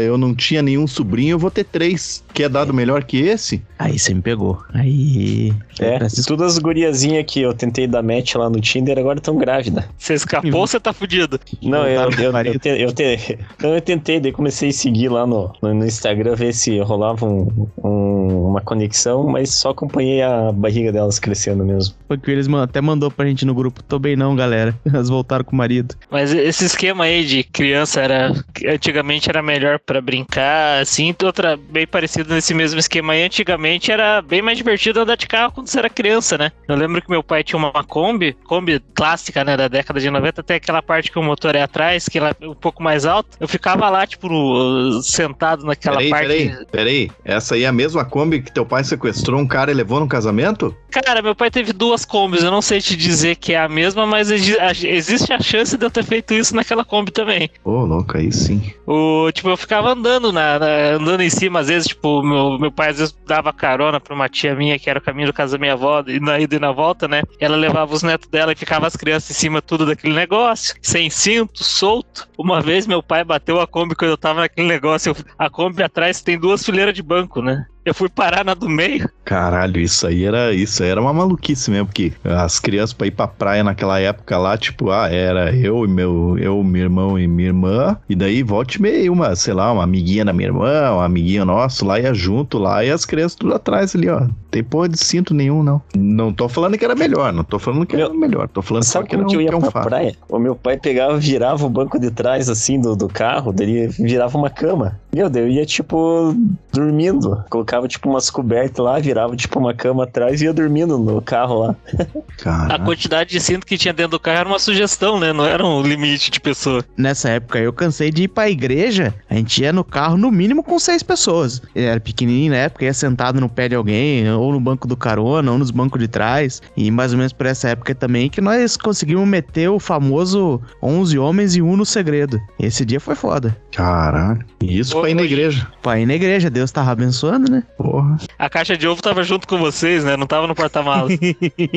eu não tinha nenhum sobrinho, eu vou ter três. Quer dado melhor que esse? Aí você me pegou. Aí. É, Presta- todas as guriazinhas que eu tentei dar match lá no Tinder agora estão grávidas. Você escapou, você tá fudido. Não, eu, eu, eu, te- eu, te- eu tentei, daí comecei a seguir lá no, no, no Instagram, ver se rolava um- um- uma conexão, mas só acompanhei a barriga delas crescendo mesmo. Porque eles man- até mandou pra gente no grupo. Tô bem não, galera. Elas voltaram com o marido. Mas esse esquema aí de criança era. Antigamente era melhor pra brincar, assim. Outra bem parecida nesse mesmo esquema aí. Antigamente era bem mais divertido andar de carro quando você era criança, né? Eu lembro que meu pai tinha uma Kombi, Kombi clássica, né, da década de 90, até aquela parte que o motor é atrás, que ela é um pouco mais alta. Eu ficava lá, tipo, no- sentado naquela Peraí, parte. peraí, peraí. Essa aí é a mesma Kombi que teu pai sequestrou um cara e levou no casamento? Cara, meu pai teve duas Kombis, eu não sei te dizer que é a mesma, mas existe a chance de eu ter feito isso naquela Kombi também. Ô, louco, aí sim. O, tipo, eu ficava andando na, na- andando em cima, às vezes, tipo, meu, meu pai às vezes dava carona pra uma tia minha, que era o caminho da casa da minha avó, e na ida e na volta, né? Ela levava os netos dela e ficava as crianças em cima tudo daquele negócio, sem cinto, solto. Uma vez meu pai bateu a Kombi quando eu tava naquele negócio, eu- a Kombi atrás tem duas fileiras de banco, né? Eu fui parar na do meio. Caralho, isso aí era isso aí era uma maluquice mesmo, porque as crianças pra ir pra praia naquela época lá, tipo, ah, era eu e meu, eu, meu irmão e minha irmã, e daí volte e meia uma, sei lá, uma amiguinha da minha irmã, um amiguinho nosso lá, ia junto lá, e as crianças tudo atrás ali, ó. Tem porra de cinto nenhum, não. Não tô falando que era melhor, não tô falando que era Meu, melhor, tô falando Sabe que era que eu que é ia um pra fato. praia? O meu pai pegava, virava o banco de trás, assim, do, do carro, daí ele virava uma cama. Meu Deus, eu ia tipo dormindo. Colocava tipo umas cobertas lá, virava tipo uma cama atrás e ia dormindo no carro lá. A Cara, quantidade de cinto que tinha dentro do carro era uma sugestão, né? Não era um limite de pessoa. Nessa época eu cansei de ir pra igreja, a gente ia no carro no mínimo com seis pessoas. Ele era pequenininho na época, ia sentado no pé de alguém, ou no banco do carona, ou nos bancos de trás. E mais ou menos por essa época também que nós conseguimos meter o famoso 11 homens e um no segredo. Esse dia foi foda. caralho. E isso pra ir na igreja. Pra ir na igreja, Deus tava abençoando, né? Porra. A caixa de ovo tava junto com vocês, né? Não tava no porta-malas.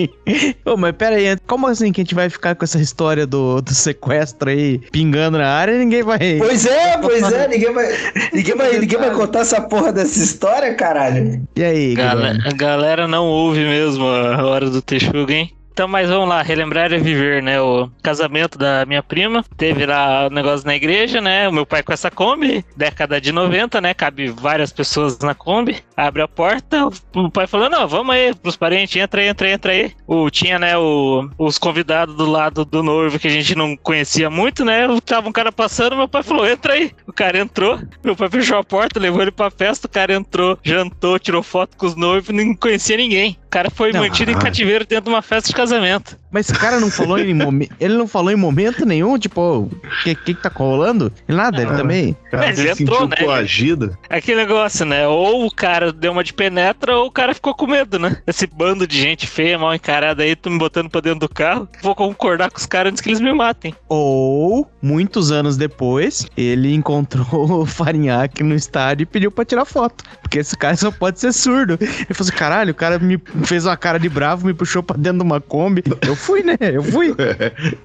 Ô, mas pera aí, como assim que a gente vai ficar com essa história do, do sequestro aí pingando na área e ninguém vai. Pois é, pois é, ninguém vai, ninguém vai, ninguém vai contar essa porra dessa história, caralho. E aí, galera? Galera não ouve mesmo a hora do Texuga, hein? Então, mas vamos lá, relembrar é viver, né? O casamento da minha prima. Teve lá o negócio na igreja, né? O meu pai com essa Kombi, década de 90, né? Cabe várias pessoas na Kombi. Abre a porta, o pai falou: Não, vamos aí pros parentes, entra aí, entra aí, entra aí. O, tinha, né, o, os convidados do lado do noivo que a gente não conhecia muito, né? Tava um cara passando, meu pai falou: Entra aí. O cara entrou, meu pai fechou a porta, levou ele pra festa, o cara entrou, jantou, tirou foto com os noivos, não conhecia ninguém. O cara foi Não, mantido em caralho. cativeiro dentro de uma festa de casamento. Mas esse cara não falou em momento. Ele não falou em momento nenhum, tipo, o que, que que tá rolando? Nada, ele Ah. também. Cara, Mas se ele entrou, né? coagido. Aquele negócio, né? Ou o cara deu uma de penetra, ou o cara ficou com medo, né? Esse bando de gente feia, mal encarada aí, tu me botando pra dentro do carro. Vou concordar com os caras antes que eles me matem. Ou, muitos anos depois, ele encontrou o Farinhaque no estádio e pediu pra tirar foto. Porque esse cara só pode ser surdo. Ele falou assim: caralho, o cara me fez uma cara de bravo, me puxou pra dentro de uma Kombi. Eu fui, né? Eu fui.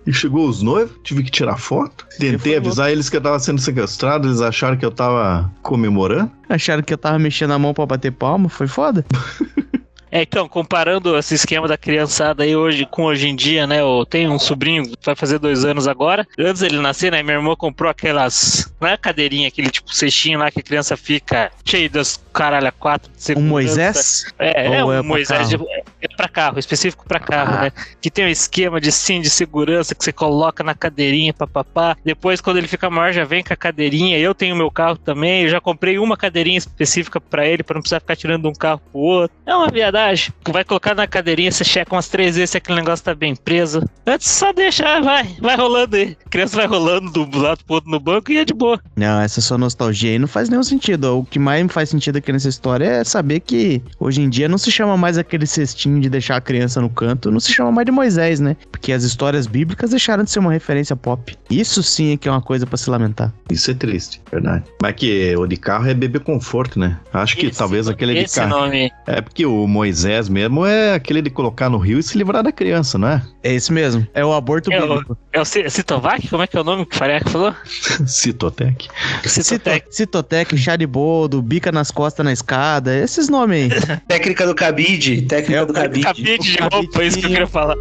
E chegou os noivos, tive que tirar foto. Tentei avisar eles que eu tava sendo sequestrado, eles acharam que eu tava comemorando. Acharam que eu tava mexendo a mão pra bater palma. Foi foda. É, então, comparando esse esquema da criançada aí hoje com hoje em dia, né? Eu tenho um sobrinho que vai fazer dois anos agora. Antes dele nascer, né? Minha irmã comprou aquelas. Não é cadeirinha, aquele tipo cestinho lá que a criança fica cheio das caralho a quatro de Um segurança. Moisés? É, é um é Moisés de, carro? é pra carro, específico pra carro, Ah. né? Que tem um esquema de sim de segurança que você coloca na cadeirinha, papapá. Depois, quando ele fica maior, já vem com a cadeirinha. Eu tenho meu carro também. Eu já comprei uma cadeirinha específica pra ele, pra não precisar ficar tirando de um carro pro outro. É uma viadagem. Vai colocar na cadeirinha, você checa umas três vezes se aquele negócio tá bem preso. Antes só deixar, vai, vai rolando aí. A criança vai rolando do lado pro outro no banco e é de boa. Não, essa sua nostalgia aí não faz nenhum sentido. O que mais me faz sentido aqui nessa história é saber que hoje em dia não se chama mais aquele cestinho de deixar a criança no canto, não se chama mais de Moisés, né? Porque as histórias bíblicas deixaram de ser uma referência pop. Isso sim é que é uma coisa pra se lamentar. Isso é triste, verdade. Mas que o de carro é bebê conforto, né? Acho que Esse- talvez aquele de Esse carro. nome. É porque o Moisés mesmo é aquele de colocar no rio e se livrar da criança, não é? É isso mesmo. É o aborto É o- bíblico. É o C- Citovac? Como é que é o nome que o Fareca falou? Citotec. Citotec. Cito- Citotec, chá de boldo, bica nas costas na escada, esses nomes aí. Técnica do cabide, técnica do cabide. Cabide de roupa, é isso que eu queria falar.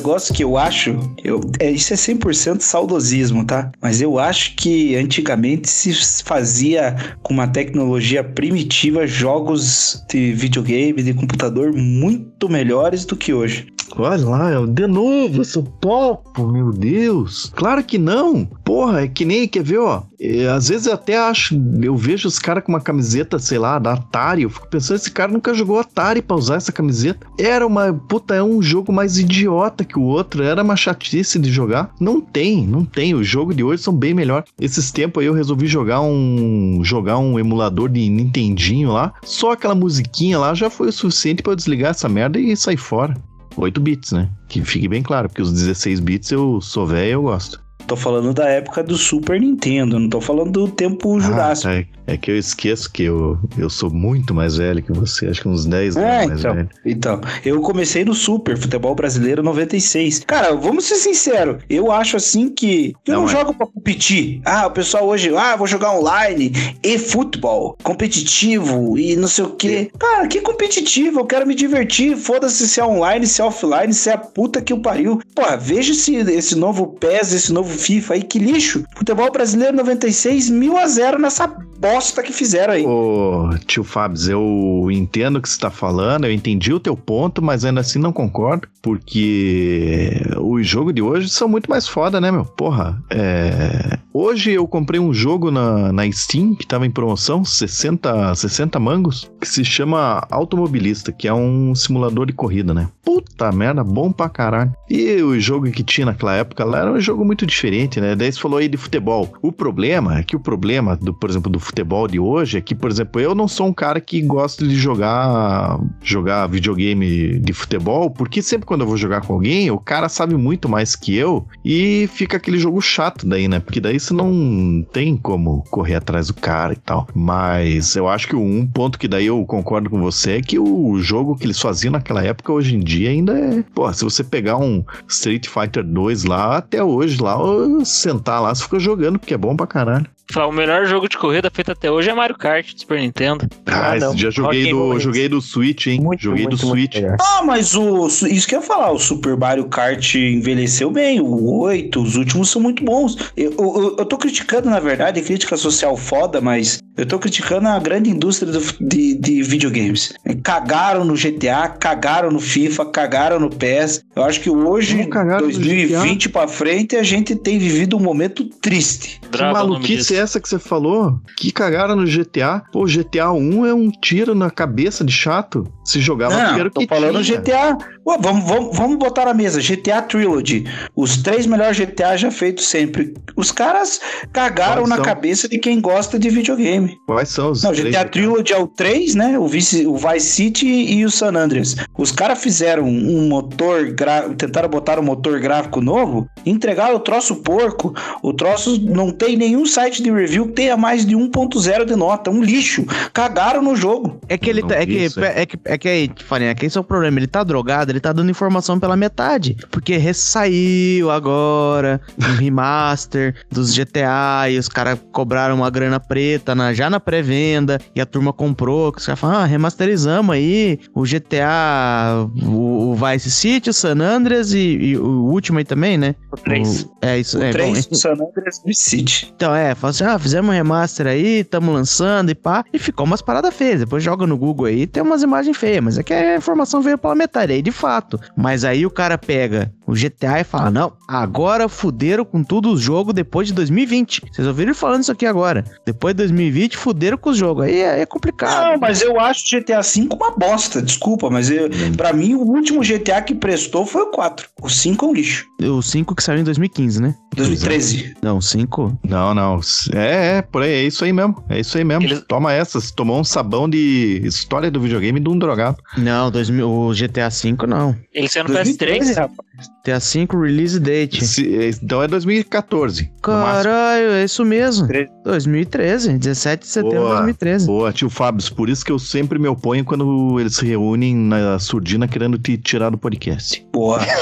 Negócio que eu acho, eu, é, isso é 100% saudosismo, tá? Mas eu acho que antigamente se fazia com uma tecnologia primitiva jogos de videogame, de computador muito melhores do que hoje. Olha lá, eu- de novo, seu topo, meu Deus. Claro que não. Porra, é que nem, quer ver, ó. é, às vezes eu até acho, eu vejo os caras com uma camiseta, sei lá, da Atari. Eu fico pensando, esse cara nunca jogou Atari pra usar essa camiseta. Era uma, puta, é um jogo mais idiota que o outro. Era uma chatice de jogar. Não tem, não tem. Os jogos de hoje são bem melhor. Esses tempos aí eu resolvi jogar um, jogar um emulador de Nintendinho lá. Só aquela musiquinha lá já foi o suficiente pra eu desligar essa merda e sair fora. 8 bits, né? Que fique bem claro, porque os 16 bits eu sou velho e eu gosto. Tô falando da época do Super Nintendo, não tô falando do tempo Jurássico. Ah, é, é que eu esqueço que eu, eu sou muito mais velho que você, acho que uns 10 É, anos mais então. velho. Então, eu comecei no Super, Futebol Brasileiro 96. Cara, vamos ser sinceros, eu acho assim que eu não, Não é. jogo pra competir. Ah, o pessoal hoje, ah, vou jogar online e futebol, competitivo e não sei o quê. Cara, que competitivo, eu quero me divertir, foda-se se é online, se é offline, se é a puta que o pariu. Pô, veja esse, esse novo PES, esse novo FIFA aí, que lixo. Futebol brasileiro 96, mil a zero nessa bosta que fizeram aí. Ô, tio Fábio, eu entendo o que você tá falando, eu entendi o teu ponto, mas ainda assim não concordo, porque os jogos de hoje são muito mais foda, né, meu? Porra, é... Hoje eu comprei um jogo na, na Steam que tava em promoção, 60, 60 mangos, que se chama Automobilista, que é um simulador de corrida, né? Puta merda, bom pra caralho. E o jogo que tinha naquela época lá era um jogo muito diferente, né? Daí você falou aí de futebol. O problema é que o problema, do, por exemplo, do futebol de hoje é que, por exemplo, eu não sou um cara que gosta de jogar jogar videogame de futebol, porque sempre quando eu vou jogar com alguém, o cara sabe muito mais que eu e fica aquele jogo chato daí, né? Porque daí você não tem como correr atrás do cara e tal. Mas eu acho que um ponto que daí eu concordo com você é que o jogo que eles faziam naquela época, hoje em dia, ainda é. Pô, se você pegar um Street Fighter 2 lá, até hoje lá, sentar lá, você fica jogando, porque é bom pra caralho. Fala, O melhor jogo de corrida feito até hoje é Mario Kart do Super Nintendo. Ah, Ah, esse não. dia joguei do, joguei do Switch, hein? Muito, joguei muito, do muito Switch. Ah, mas o, isso que eu ia falar, o Super Mario Kart envelheceu bem, o 8, os últimos são muito bons. Eu, eu, eu tô criticando, na verdade, crítica social foda, mas eu tô criticando a grande indústria do- de, de videogames. Cagaram no GTA, cagaram no FIFA, cagaram no PES. Eu acho que hoje, Como cagaram no 2020 pra frente, a gente tem vivido um momento triste. Que maluquice é essa que você falou? Que cagaram no GTA? Pô, GTA 1 é um tiro na cabeça de chato. Se jogava Não, primeiro tô que falando tinha. GTA. Ué, vamos, vamos, vamos botar na mesa. GTA Trilogy. Os três melhores GTA já feitos sempre. Os caras cagaram Quais na são? cabeça de quem gosta de videogame. Quais são os Não, três GTA Trilogy é o 3, né? O Vice, o Vice City e o San Andreas. Os caras fizeram um motor, gra... tentaram botar um motor gráfico novo, entregaram o troço porco. O troço não tem nenhum site de review que tenha mais de 1.0 de nota. Um lixo. Cagaram no jogo. É que ele tá. É que, isso, é. é que, é que aí, Farinha, que esse é o problema. Ele tá drogado, ele tá dando informação pela metade. Porque ressaiu agora um remaster dos GTA e os caras cobraram uma grana preta na, já na pré-venda e a turma comprou. Que os caras falam, ah, remasterizamos aí o GTA, o, o Vice City, o San Andreas e, e o último aí também, né? O 3. O- é isso. O é, 3 bom, do San Andreas Vice City. então, é, assim, ah, fizemos um remaster aí, tamo lançando e pá, e ficou umas paradas feias. Depois joga no Google aí, tem umas imagens feias, mas é que a informação veio pela metade, aí de fato. Mas aí o cara pega o GTA e fala, não, agora fuderam com tudo os jogos depois de 2020. Vocês ouviram ele falando isso aqui agora. Depois de 2020, fuderam com os jogos. Aí é, é complicado. Não, mas eu acho o GTA V uma bosta, desculpa, mas eu, pra mim o último GTA que prestou foi o 4. O 5 é um lixo. O 5 que saiu em 2015, né? 2013. Não, o 5... Não, não. É, é, por aí, é isso aí mesmo. É isso aí mesmo. Eles- Toma essas. Tomou um sabão de história do videogame de um drogado. Não, 2000, o GTA V não. Ele saiu no 2013, PS3. rapaz. GTA V release date. Se- então é 2014. no máximo. Caralho, é isso mesmo. 13. 2013, 17 de setembro de Boa. 2013. Boa, tio Fábio, por isso que eu sempre me oponho quando eles se reúnem na surdina querendo te tirar do podcast.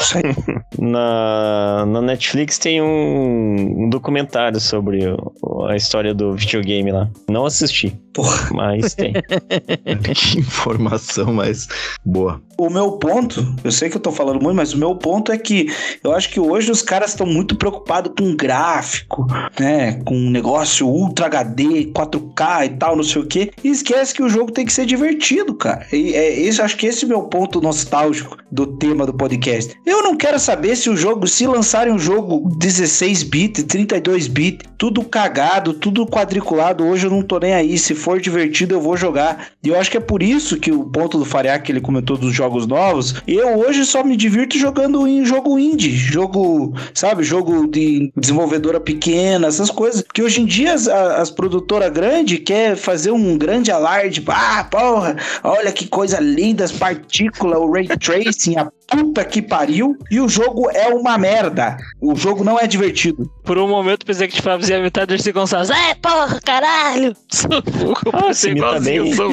Isso aí. Na, na Netflix tem um, um documentário sobre o- a história do videogame lá. Não assisti, Porra. mas tem. que informação mais boa. O meu ponto, eu sei que eu tô falando muito, mas o meu ponto é que eu acho que hoje os caras estão muito preocupados com gráfico, né? Com um negócio Ultra HD, 4K e tal, não sei o quê. E esquece que o jogo tem que ser divertido, cara. E é, esse, acho que esse é o meu ponto nostálgico do tema do podcast. Eu não quero saber se o jogo, se lançarem um jogo 16 bit, 32 bit, tudo cagado, tudo quadriculado, hoje eu não tô nem aí. Se for divertido, eu vou jogar. E eu acho que é por isso que o ponto do Fariac que ele comentou dos jogos novos, eu hoje só me divirto jogando em jogo indie, jogo, sabe, jogo de desenvolvedora pequena, essas coisas. Porque hoje em dia as, as produtoras grandes quer fazer um grande alarde, ah, porra, olha que coisa linda, as partículas, o ray tracing, a puta que pariu, e o jogo é uma merda. O jogo não é divertido. Por um momento pensei que te fazia metade desse Gonçalves. É, porra, caralho! Ah, você imita bem. sou-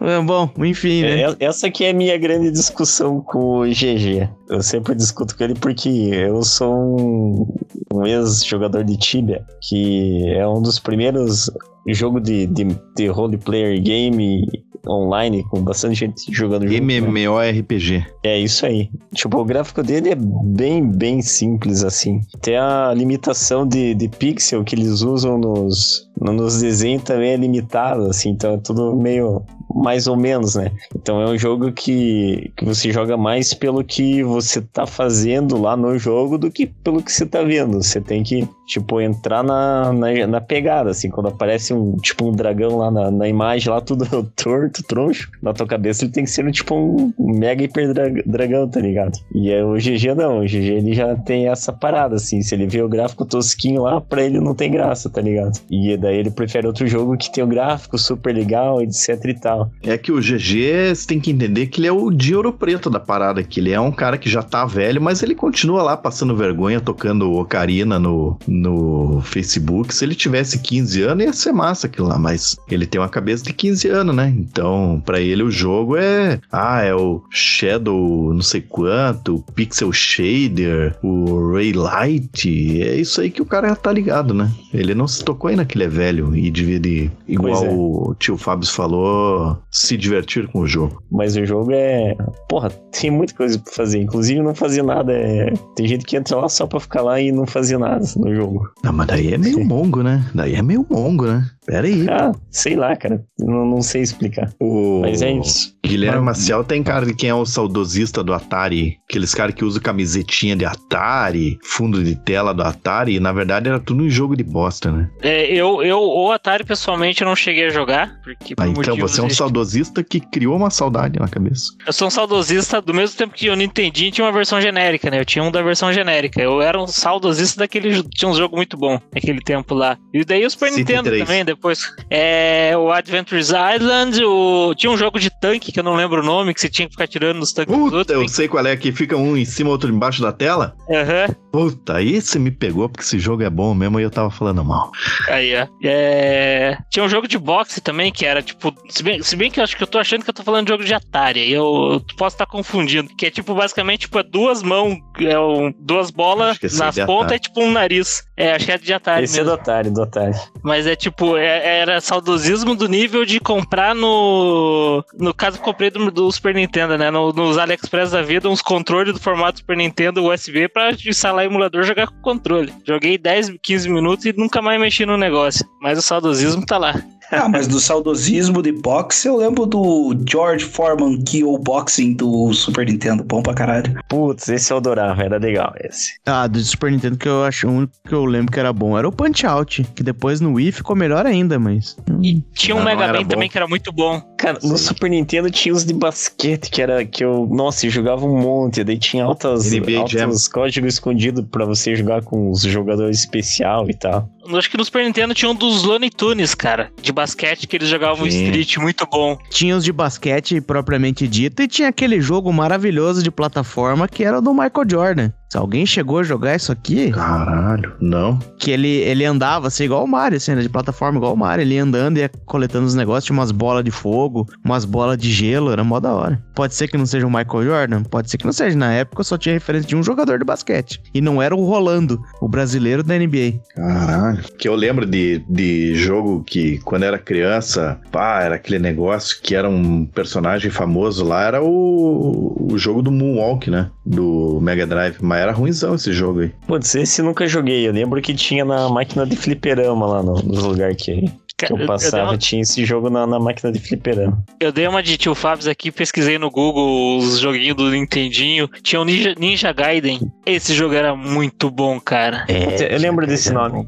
É, bom, enfim, né? É, essa aqui é a minha grande discussão com o GG. Eu sempre discuto com ele porque eu sou um, um ex-jogador de Tibia, que é um dos primeiros jogo de, de, de roleplayer game online, com bastante gente jogando junto, né? MMORPG. É isso aí. Tipo, o gráfico dele é bem, bem simples, assim. Até a limitação de, de pixel que eles usam nos, nos desenhos também é limitada, assim. Então é tudo meio mais ou menos, né? Então é um jogo que, que você joga mais pelo que você tá fazendo lá no jogo do que pelo que você tá vendo. Você tem que, tipo, entrar na, na, na pegada, assim. Quando aparece um, tipo, um dragão lá na, na imagem, lá tudo torto, troncho, na tua cabeça ele tem que ser, tipo, um mega hiper dra- dragão, tá ligado? E é, o GG não, o GG ele já tem essa parada, assim. Se ele vê o gráfico tosquinho lá, pra ele não tem graça, tá ligado? E daí ele prefere outro jogo que tem o gráfico super legal, etc e tal. É que o GG, você tem que entender que ele é o de ouro preto da parada, que ele é um cara que já tá velho, mas ele continua lá passando vergonha, tocando Ocarina no, no Facebook. Se ele tivesse 15 anos, ia ser massa aquilo lá, mas ele tem uma cabeça de 15 anos, né? Então, pra ele o jogo é, ah, é o Shadow não sei quanto, o Pixel Shader, o Ray Light, é isso aí que o cara tá ligado, né? Ele não se tocou ainda que ele é velho e devia de, igual é. o tio Fábio falou, se divertir com o jogo. Mas o jogo é. Porra, tem muita coisa pra fazer. Inclusive, não fazer nada. É... Tem gente que entra lá só pra ficar lá e não fazer nada no jogo. Não, mas daí é meio mongo, né? Daí é meio mongo, né? Pera aí. Ah, sei lá, cara. Não, não sei explicar. O Mas é isso. Guilherme Maciel tem cara de quem é o saudosista do Atari. Aqueles caras que usam camisetinha de Atari, fundo de tela do Atari. E na verdade era tudo um jogo de bosta, né? É, eu, eu, o Atari, pessoalmente, eu não cheguei a jogar. Porque por Ah, então você é um de- saudosista que criou uma saudade na cabeça. Eu sou um saudosista do mesmo tempo que o Nintendinho tinha uma versão genérica, né? Eu tinha um da versão genérica. Eu era um saudosista daquele. Tinha um jogo muito bom naquele tempo lá. E daí o Super City Nintendo 3. também, depois. É. O Adventures Island, o. Tinha um jogo de tanque que eu não lembro o nome, que você tinha que ficar tirando nos tanques dos Puta, outros. eu sei qual é que fica um em cima, outro embaixo da tela. Aham. Puta, aí você me pegou porque esse jogo é bom mesmo e eu tava falando mal. Aí, ó. É... Tinha um jogo de boxe também, que era tipo. Se bem, se bem que eu acho que eu tô achando que eu tô falando de jogo de Atari. e Eu, eu posso estar confundindo. Que é tipo, basicamente, tipo, é duas mãos, é um- duas bolas é nas de pontas Atari. é tipo um nariz. É, acho que é de Atari Esse é mesmo. do Atari, do Atari. Mas é tipo, é- era saudosismo do nível de comprar no. No caso, comprei do, do Super Nintendo, né? No- nos AliExpress da vida, uns controles do formato Super Nintendo USB pra instalar emulador e jogar com controle. Joguei 10, 15 minutos e nunca mais mexi no negócio. Mas o saudosismo tá lá. Ah, mas do saudosismo de boxe, eu lembro do George Foreman Kyo Boxing do Super Nintendo. Bom pra caralho. Putz, esse eu adorava, era legal esse. Ah, do Super Nintendo que eu acho o único que eu lembro que era bom era o Punch Out, que depois no Wii ficou melhor ainda, mas. E tinha um Não, Mega Man também que era muito bom. Cara, no Super Nintendo tinha os de basquete, que era que eu, nossa, eu jogava um monte, daí tinha altas, NBA Jam. altos códigos escondidos pra você jogar com os jogadores especial e tal. Eu acho que no Super Nintendo tinha um dos Looney Tunes, cara, de basquete, que eles jogavam Sim. Street, muito bom. Tinha os de basquete propriamente dito e tinha aquele jogo maravilhoso de plataforma que era o do Michael Jordan. Se alguém chegou a jogar isso aqui, Caralho, não. que ele, ele andava assim, igual o Mario, assim, né, de plataforma igual o Mario. Ele ia andando e ia coletando os negócios, tinha umas bolas de fogo, umas bolas de gelo, era mó da hora. Pode ser que não seja o Michael Jordan, pode ser que não seja. Na época eu só tinha referência de um jogador de basquete. E não era o Rolando, o brasileiro da NBA. Caralho. Que eu lembro de, de jogo que, quando era criança, pá, era aquele negócio que era um personagem famoso lá, era o, o jogo do Moonwalk, né? Do Mega Drive. Mas era ruimzão esse jogo aí. Putz, esse nunca joguei, eu lembro que tinha na máquina de fliperama lá no, no lugar que, que Cara, eu eu, passava, dei uma, tinha esse jogo na, na máquina de fliperama. eu dei uma de tio Fábio aqui, pesquisei no Google os joguinhos do Nintendinho. Tinha o Ninja, Ninja Gaiden. Esse jogo era muito bom, cara. Putz, eu lembro desse nome,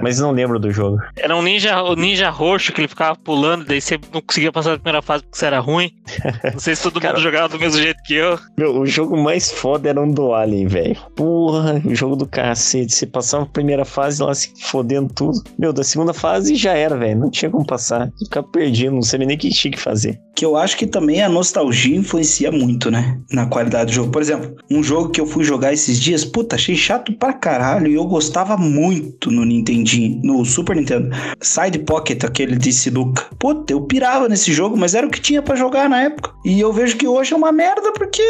mas não lembro do jogo. Era um ninja, o ninja roxo que ele ficava pulando, daí você não conseguia passar da primeira fase porque você era ruim. Não sei se todo Cara- mundo jogava do mesmo jeito que eu. Meu, o jogo mais foda era um do Alien, velho. Porra, o jogo do cacete. Você passava a primeira fase lá se fodendo tudo. Meu, da segunda fase já era, velho. Não tinha como passar. Ficava perdido, não sabia nem o que tinha que fazer. Que eu acho que também a nostalgia influencia muito, né? Na qualidade do jogo. Por exemplo, um jogo que eu fui jogar esses dias, puta, achei chato pra caralho e eu gostava muito no Nintendinho, no Super Nintendo. Side Pocket, aquele de sinuca. Puta, eu pirava nesse jogo, mas era o que tinha pra jogar na época. E eu vejo que hoje é uma merda porque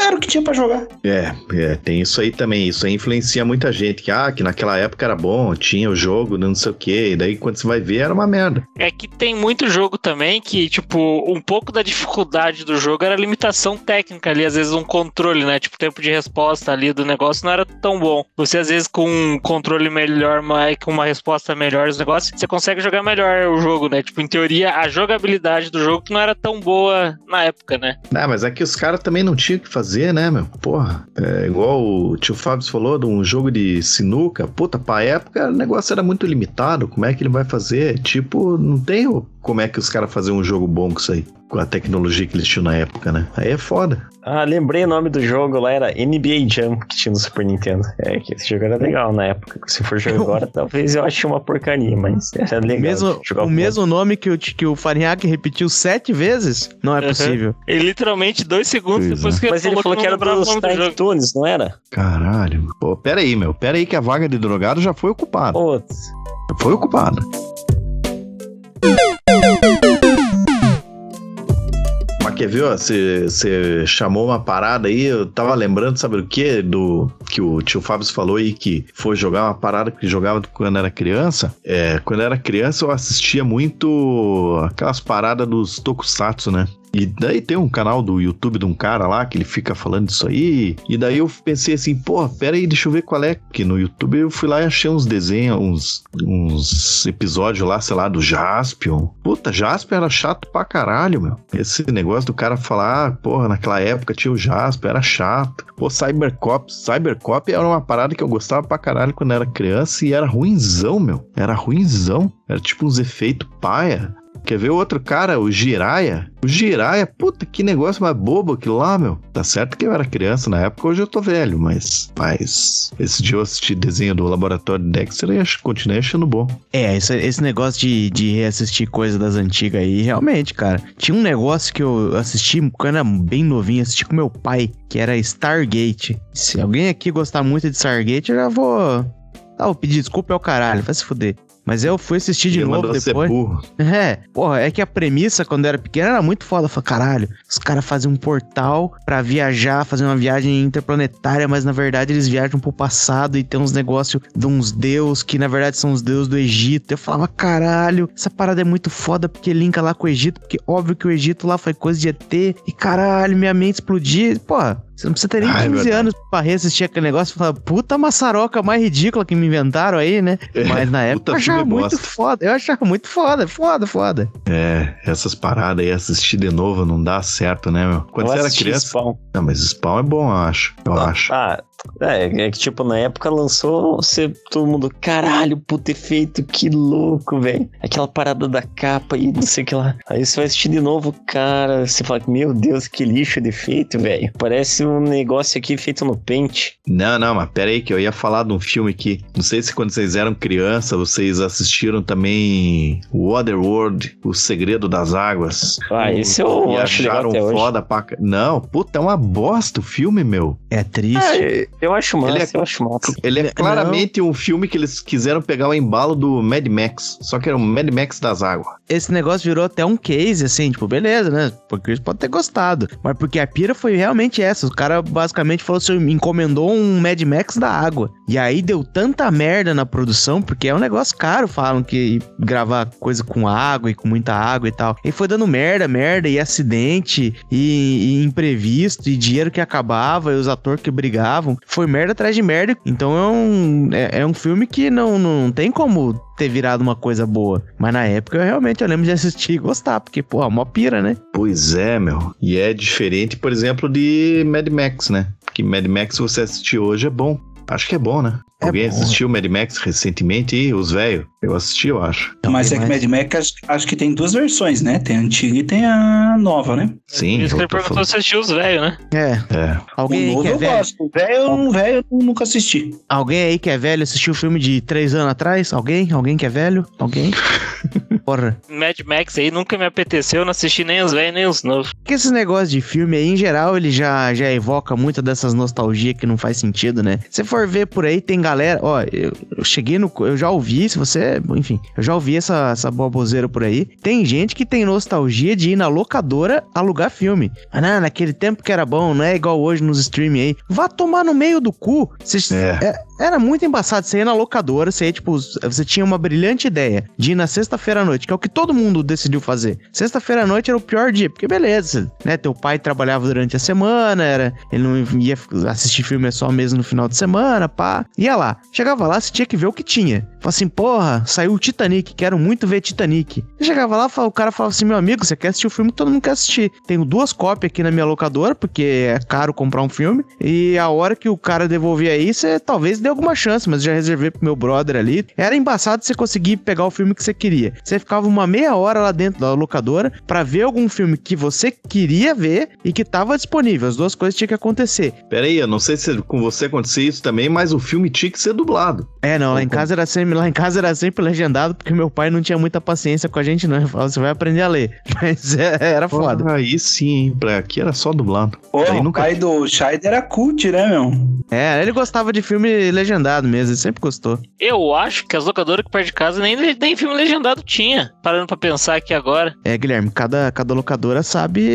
era o que tinha pra jogar. É, é, tem isso aí também. Isso aí influencia muita gente. Que, ah, que naquela época era bom, tinha o jogo, não sei o quê. E daí, quando você vai ver, era uma merda. É que tem muito jogo também que, tipo, um pouco da dificuldade do jogo era a limitação técnica ali, às vezes um controle, né? Tipo, o tempo de resposta ali do negócio não era tão bom. Você, às vezes, com um controle melhor, mas com uma resposta melhor dos negócios, você consegue jogar melhor o jogo, né? Tipo, em teoria, a jogabilidade do jogo que não era tão boa na época, né? Ah, mas é que os caras também não tinham o que fazer, né, meu? Porra, é igual o tio Fábio falou de um jogo de sinuca. Puta, pra época o negócio era muito limitado. Como é que ele vai fazer? Tipo, não tem como é que os caras faziam um jogo bom com isso aí. Com a tecnologia que eles tinham na época, né? Aí é foda. Ah, lembrei o nome do jogo lá, era NBA Jam, que tinha no Super Nintendo. É, que esse jogo era legal na época. Se for jogar agora, talvez eu ache uma porcaria, mas era O legal. mesmo, jogar o mesmo nome que o, que o Farinhaque repetiu sete vezes? Não é Uhum. possível. E literalmente dois segundos Pois depois é. que ele Mas ele falou não que era dos do Tiny jogo. Toons, não era? Caralho. Pô, pera aí, meu. Pera aí que a vaga de drogado já foi ocupada. Putz. Já foi ocupada. Quer ver, você chamou uma parada aí, eu tava lembrando, sabe o que? Do que o tio Fábio falou aí, que foi jogar uma parada que jogava quando era criança. É, quando era criança eu assistia muito aquelas paradas dos tokusatsu, né? E daí tem um canal do YouTube de um cara lá que ele fica falando disso aí. E daí eu pensei assim, pô, pera aí, deixa eu ver qual é. Que no YouTube eu fui lá e achei uns desenhos, uns, uns episódios lá, sei lá, do Jaspion. Puta, Jaspion era chato pra caralho, meu. Esse negócio do cara falar, ah, porra, naquela época tinha o Jaspion, era chato. Pô, Cybercop. Cybercop era uma parada que eu gostava pra caralho quando era criança e era ruinzão, meu. Era ruinzão. Era tipo uns efeitos paia. Quer ver outro cara, o Jiraya? O Jiraya, puta, que negócio mais bobo aquilo lá, meu. Tá certo que eu era criança na época, hoje eu tô velho, mas. Mas. Esse dia eu assisti desenho do Laboratório Dexter e acho, continuei achando bom. É, esse, esse negócio de, de reassistir coisa das antigas aí, realmente, cara. Tinha um negócio que eu assisti quando era bem novinho, assisti com meu pai, que era Stargate. Se alguém aqui gostar muito de Stargate, eu já vou. Ah, vou pedir desculpa é o caralho, vai se fuder. Mas eu fui assistir de Ele novo depois. burro. É, porra, é que a premissa, quando eu era pequeno, era muito foda. Eu falei, caralho, os caras fazem um portal pra viajar, fazer uma viagem interplanetária, mas na verdade eles viajam pro passado e tem uns negócios de uns deus que na verdade são os deuses do Egito. Eu falava, caralho, essa parada é muito foda porque linka lá com o Egito, porque óbvio que o Egito lá foi coisa de ET. E caralho, minha mente explodia. Porra, você não precisa ter nem Ah, é 15 verdade. anos pra reassistir aquele negócio e falar, puta maçaroca mais ridícula que me inventaram aí, né? É, Mas na época eu achava muito bosta. foda. Eu achava muito foda, foda, foda. É, essas paradas aí, assistir de novo não dá certo, né, meu? Quando Eu você era criança. Spawn. Não, mas Spawn é bom, eu acho. Eu acho. Ah, é, é que tipo, na época lançou, você, todo mundo, caralho, puto efeito, que louco, velho. Aquela parada da capa e não sei o que lá. Aí você vai assistir de novo, cara, você fala, meu Deus, que lixo de efeito, velho. Parece um negócio aqui feito no pente. Não, não, mas pera aí que eu ia falar de um filme que, não sei se quando vocês eram criança, vocês assistiram também Waterworld, O Segredo das Águas. Ah, esse eu e acho legal acharam até hoje. foda pra... ca- Não, puta, é uma bosta o filme, meu. É triste. Ah, eu- acho massa, Ele é- eu acho massa. Ele é Não. claramente um filme que eles quiseram pegar o embalo do Mad Max, só que era o Mad Max das águas. Esse negócio virou até um case, assim, tipo, beleza, né? Porque eles podem ter gostado. Mas porque a pira foi realmente essa. O cara basicamente falou assim: encomendou um Mad Max da água. E aí deu tanta merda na produção, porque é um negócio caro, falam que gravar coisa com água e com muita água e tal. E foi dando merda, merda, e acidente, e, e imprevisto, e dinheiro que acabava, e os atores que brigavam. Foi merda atrás de merda. Então é um, é, é um filme que não, não tem como ter virado uma coisa boa. Mas na época eu realmente eu lembro de assistir e gostar, porque, pô, uma pira, né? Pois é, meu. E é diferente, por exemplo, de Mad Max, né? Que Mad Max, você assistir hoje, é bom. Acho que é bom, né? É Alguém bom. assistiu Mad Max recentemente aí? Os velhos? Eu assisti, eu acho. Mas é que Mad Max acho, acho que tem duas versões, né? Tem a antiga e tem a nova, né? Sim, Por isso que ele perguntou falando. se assistiu os velhos, né? É. É. Alguém o aí novo que é eu velho. gosto. O velho, velho eu nunca assisti. Alguém aí que é velho assistiu o filme de três anos atrás? Alguém? Alguém que é velho? Alguém? Porra. Mad Max aí nunca me apeteceu, não assisti nem os velhos nem os novos. Porque esses negócios de filme aí, em geral, ele já, já evoca muito dessas nostalgias que não faz sentido, né? Se for ver por aí, tem galera. Ó, eu, eu cheguei no. Eu já ouvi, se você. Enfim, eu já ouvi essa, essa boboseira por aí. Tem gente que tem nostalgia de ir na locadora alugar filme. Ah, não, naquele tempo que era bom, não é igual hoje nos streaming aí. Vá tomar no meio do cu. Cês- É. é- era muito embaçado. Você ia na locadora, você ia, tipo, você tinha uma brilhante ideia de ir na sexta-feira à noite, que é o que todo mundo decidiu fazer. Sexta-feira à noite era o pior dia, porque beleza, né? Teu pai trabalhava durante a semana, era, ele não ia assistir filme só mesmo no final de semana, pá. Ia lá. Chegava lá, você tinha que ver o que tinha. Falava assim, porra, saiu o Titanic, quero muito ver Titanic. Você chegava lá, fala- o cara falava assim, meu amigo, você quer assistir o filme que todo mundo quer assistir. Tenho duas cópias aqui na minha locadora, porque é caro comprar um filme. E a hora que o cara devolver aí, você talvez dê alguma chance, mas já reservei pro meu brother ali. Era embaçado você conseguir pegar o filme que você queria. Você ficava uma meia hora lá dentro da locadora pra ver algum filme que você queria ver e que tava disponível. As duas coisas tinham que acontecer. Pera aí, eu não sei se com você acontecia isso também, mas o filme tinha que ser dublado. É, não, lá em casa era sempre, lá em casa era sempre legendado, porque meu pai não tinha muita paciência com a gente, não. Ele falava, você vai aprender a ler. Mas é, era foda. Porra, Aí sim, hein? Pra aqui era só dublado. O nunca- pai do Scheid era cult, né, meu? É, ele gostava de filme legendado mesmo, ele sempre gostou. Eu acho que as locadoras que perto de casa nem, nem filme legendado tinha. Parando pra pensar aqui agora. É, Guilherme, cada, cada locadora sabe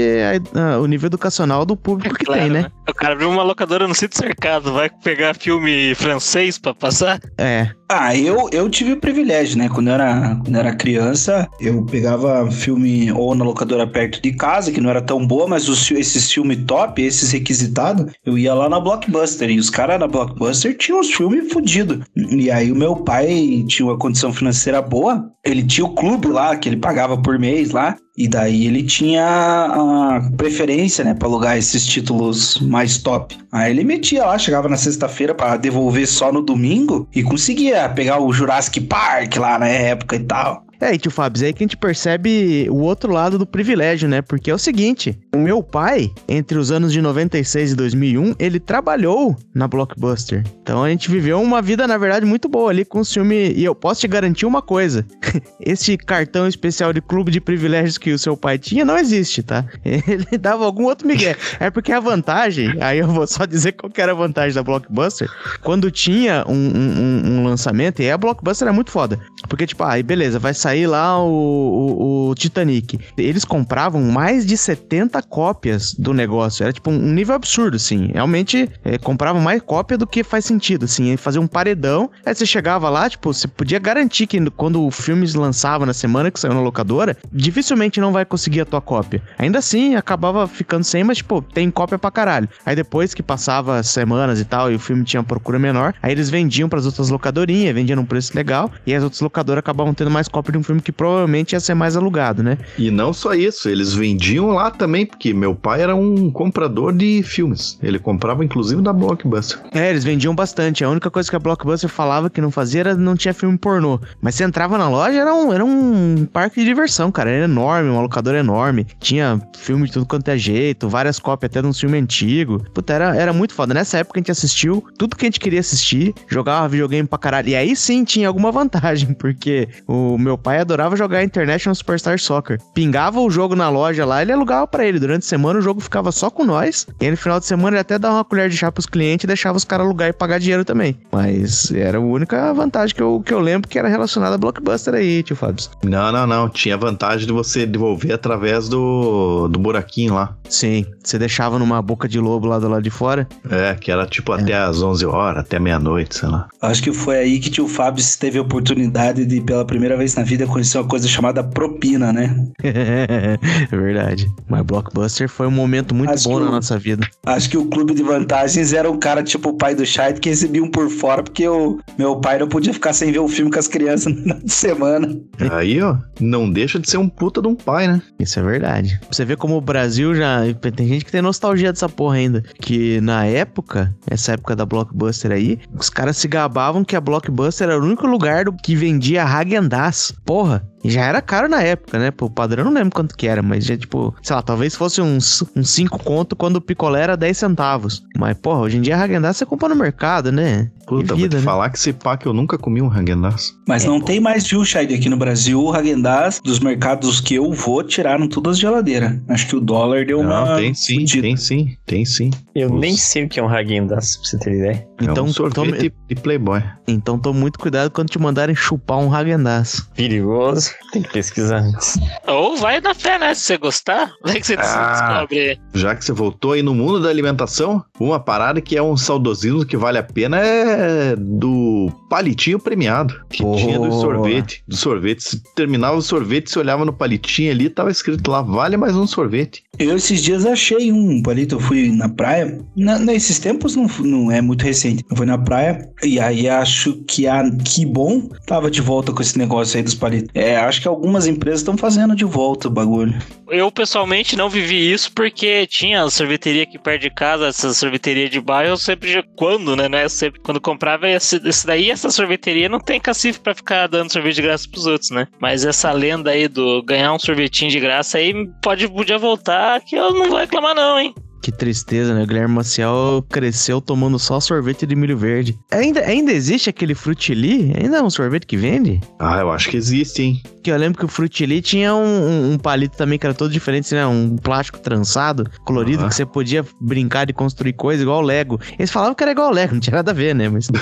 a- a- o nível educacional do público que Claro, tem, né? O cara abriu uma locadora no sítio cercado, vai pegar filme francês pra passar? É. Ah, eu, eu tive o privilégio, né? Quando eu, era, quando eu era criança, eu pegava filme ou na locadora perto de casa, que não era tão boa, mas os, esses filmes top, esses requisitados, eu ia lá na Blockbuster. E os caras na Blockbuster tinham os filmes fodidos. E aí o meu pai tinha uma condição financeira boa, ele tinha o clube lá, que ele pagava por mês lá. E daí ele tinha a preferência, né, pra alugar esses títulos mais top. Aí ele metia lá, chegava na sexta-feira pra devolver só no domingo e conseguia pegar o Jurassic Park lá na época e tal. É, e tio Fábio, aí que a gente percebe o outro lado do privilégio, né? Porque é o seguinte, o meu pai, entre os anos de 96 e 2001, ele trabalhou na Blockbuster. Então a gente viveu uma vida, na verdade, muito boa ali com o filme. E eu posso te garantir uma coisa: esse cartão especial de clube de privilégios que o seu pai tinha não existe, tá? Ele dava algum outro migué. É porque a vantagem, aí eu vou só dizer qual era a vantagem da Blockbuster, quando tinha um, um- um- lançamento, e a Blockbuster é muito foda. Porque, tipo, aí beleza, vai sair lá o, o- o Titanic. Eles compravam mais de 70 cópias do negócio. Era tipo um nível absurdo, assim. Realmente é, compravam mais cópia do que faz sentido, assim. Fazer um paredão. Aí você chegava lá, tipo, você podia garantir que quando o filme se lançava na semana que saiu na locadora, dificilmente não vai conseguir a tua cópia. Ainda assim, acabava ficando sem, mas, tipo, tem cópia pra caralho. Aí depois que passava as semanas e tal, e o filme tinha procura menor, aí eles vendiam pras outras locadorinhas, vendiam num preço legal, e as outras locadoras acabavam tendo mais cópia de um filme que provavelmente ia ser mais alugado, né? E não só isso, eles vendiam lá também, porque meu pai era um comprador de filmes. Ele comprava inclusive da Blockbuster. É, eles vendiam bastante. A única coisa que a Blockbuster falava que não fazia era não tinha filme pornô. Mas você entrava na loja, era um, era um parque de diversão, cara. Era enorme, uma locadora enorme. Tinha filme de tudo quanto é jeito, várias cópias até de um filme antigo. Puta, era, era muito foda. Nessa época a gente assistiu tudo que a gente queria assistir, jogava videogame pra caralho. E aí sim tinha alguma vantagem, porque o meu pai adorava jogar International Superstar Soccer. Pingava o jogo na loja lá, ele alugava pra ele. Durante a semana o jogo ficava só com nós. E aí no final de semana ele até dava uma colher de chá pros clientes e deixava os caras alugar e pagar dinheiro também. Mas era a única vantagem que eu, que eu lembro que era relacionada a Blockbuster aí, tio Fábio. Não, não, não. Tinha vantagem de você devolver através do, do buraquinho lá. Sim, você deixava numa boca de lobo lá do lado de fora. É, que era tipo até às 11 horas, até meia-noite, sei lá. Acho que foi aí que tio Fábio teve a oportunidade de, pela primeira vez na vida, conhecer uma coisa chamada propina, né? é verdade. Mas Blockbuster foi um momento muito Acho bom na o- nossa vida. Acho que o clube de vantagens era um cara tipo o pai do Scheid que recebia um por fora, porque o meu pai não podia ficar sem ver o filme com as crianças no final de semana. Aí, ó, não deixa de ser um puta de um pai, né? Isso é verdade. Pra você ver como o Brasil já. Tem gente que tem nostalgia dessa porra ainda. Que na época, essa época da Blockbuster aí, os caras se gabavam que a Blockbuster era o único lugar que vendia Häagen-Dazs. Porra. E já era caro na época, né? Pô, o padrão eu não lembro quanto que era, mas já, tipo, sei lá, talvez fosse uns, uns 5 conto quando o picolé era 10 centavos. Mas, porra, hoje em dia a Häagen-Dazs você compra no mercado, né? Puta, vida, vou te né? falar que esse pá que eu nunca comi um Häagen-Dazs. Mas não tem mais Wilshire aqui no Brasil. O Häagen-Dazs, dos mercados que eu vou, tiraram todas as geladeiras. Acho que o dólar deu uma... Não, tem sim, fudida. tem sim, tem sim. Eu nem sei o que é um Häagen-Dazs, pra você ter ideia. Então, é um sorvete tome, de Playboy. então tome muito cuidado quando te mandarem chupar um Häagen-Dazs. Perigoso. Tem que pesquisar antes. Ou vai na fé, né? Se você gostar, vai que você Ah. descobre. Já que você voltou aí no mundo da alimentação, uma parada que é um saudosismo que vale a pena é do palitinho premiado. Que Boa. tinha do sorvete. Do sorvete. Se terminava o sorvete, você olhava no palitinho ali, tava escrito lá, vale mais um sorvete. Eu esses dias achei um palito, eu fui na praia. Na- nesses tempos não, não é muito recente. Eu fui na praia e aí acho que a Que Bom tava de volta com esse negócio aí dos palitos. É, acho que algumas empresas estão fazendo de volta o bagulho. Eu, pessoalmente, não vivi isso porque tinha sorveteria aqui perto de casa, essa sorveteria de bairro, sempre, quando, né, né, sempre, quando comprava esse, esse daí, essa sorveteria não tem cacife pra ficar dando sorvete de graça pros outros, né? Mas essa lenda aí do ganhar um sorvetinho de graça aí, pode, podia voltar, que eu não vou reclamar não, hein? Que tristeza, né? O Guilherme Maciel cresceu tomando só sorvete de milho verde. Ainda, ainda existe aquele frutili? Ainda é um sorvete que vende? Ah, eu acho que existe, hein? Que eu lembro que o frutili tinha um, um- um palito também que era todo diferente, né? Um plástico trançado, colorido, Aham. que você podia brincar de construir coisa igual o Lego. Eles falavam que era igual o Lego, não tinha nada a ver, né? Mas com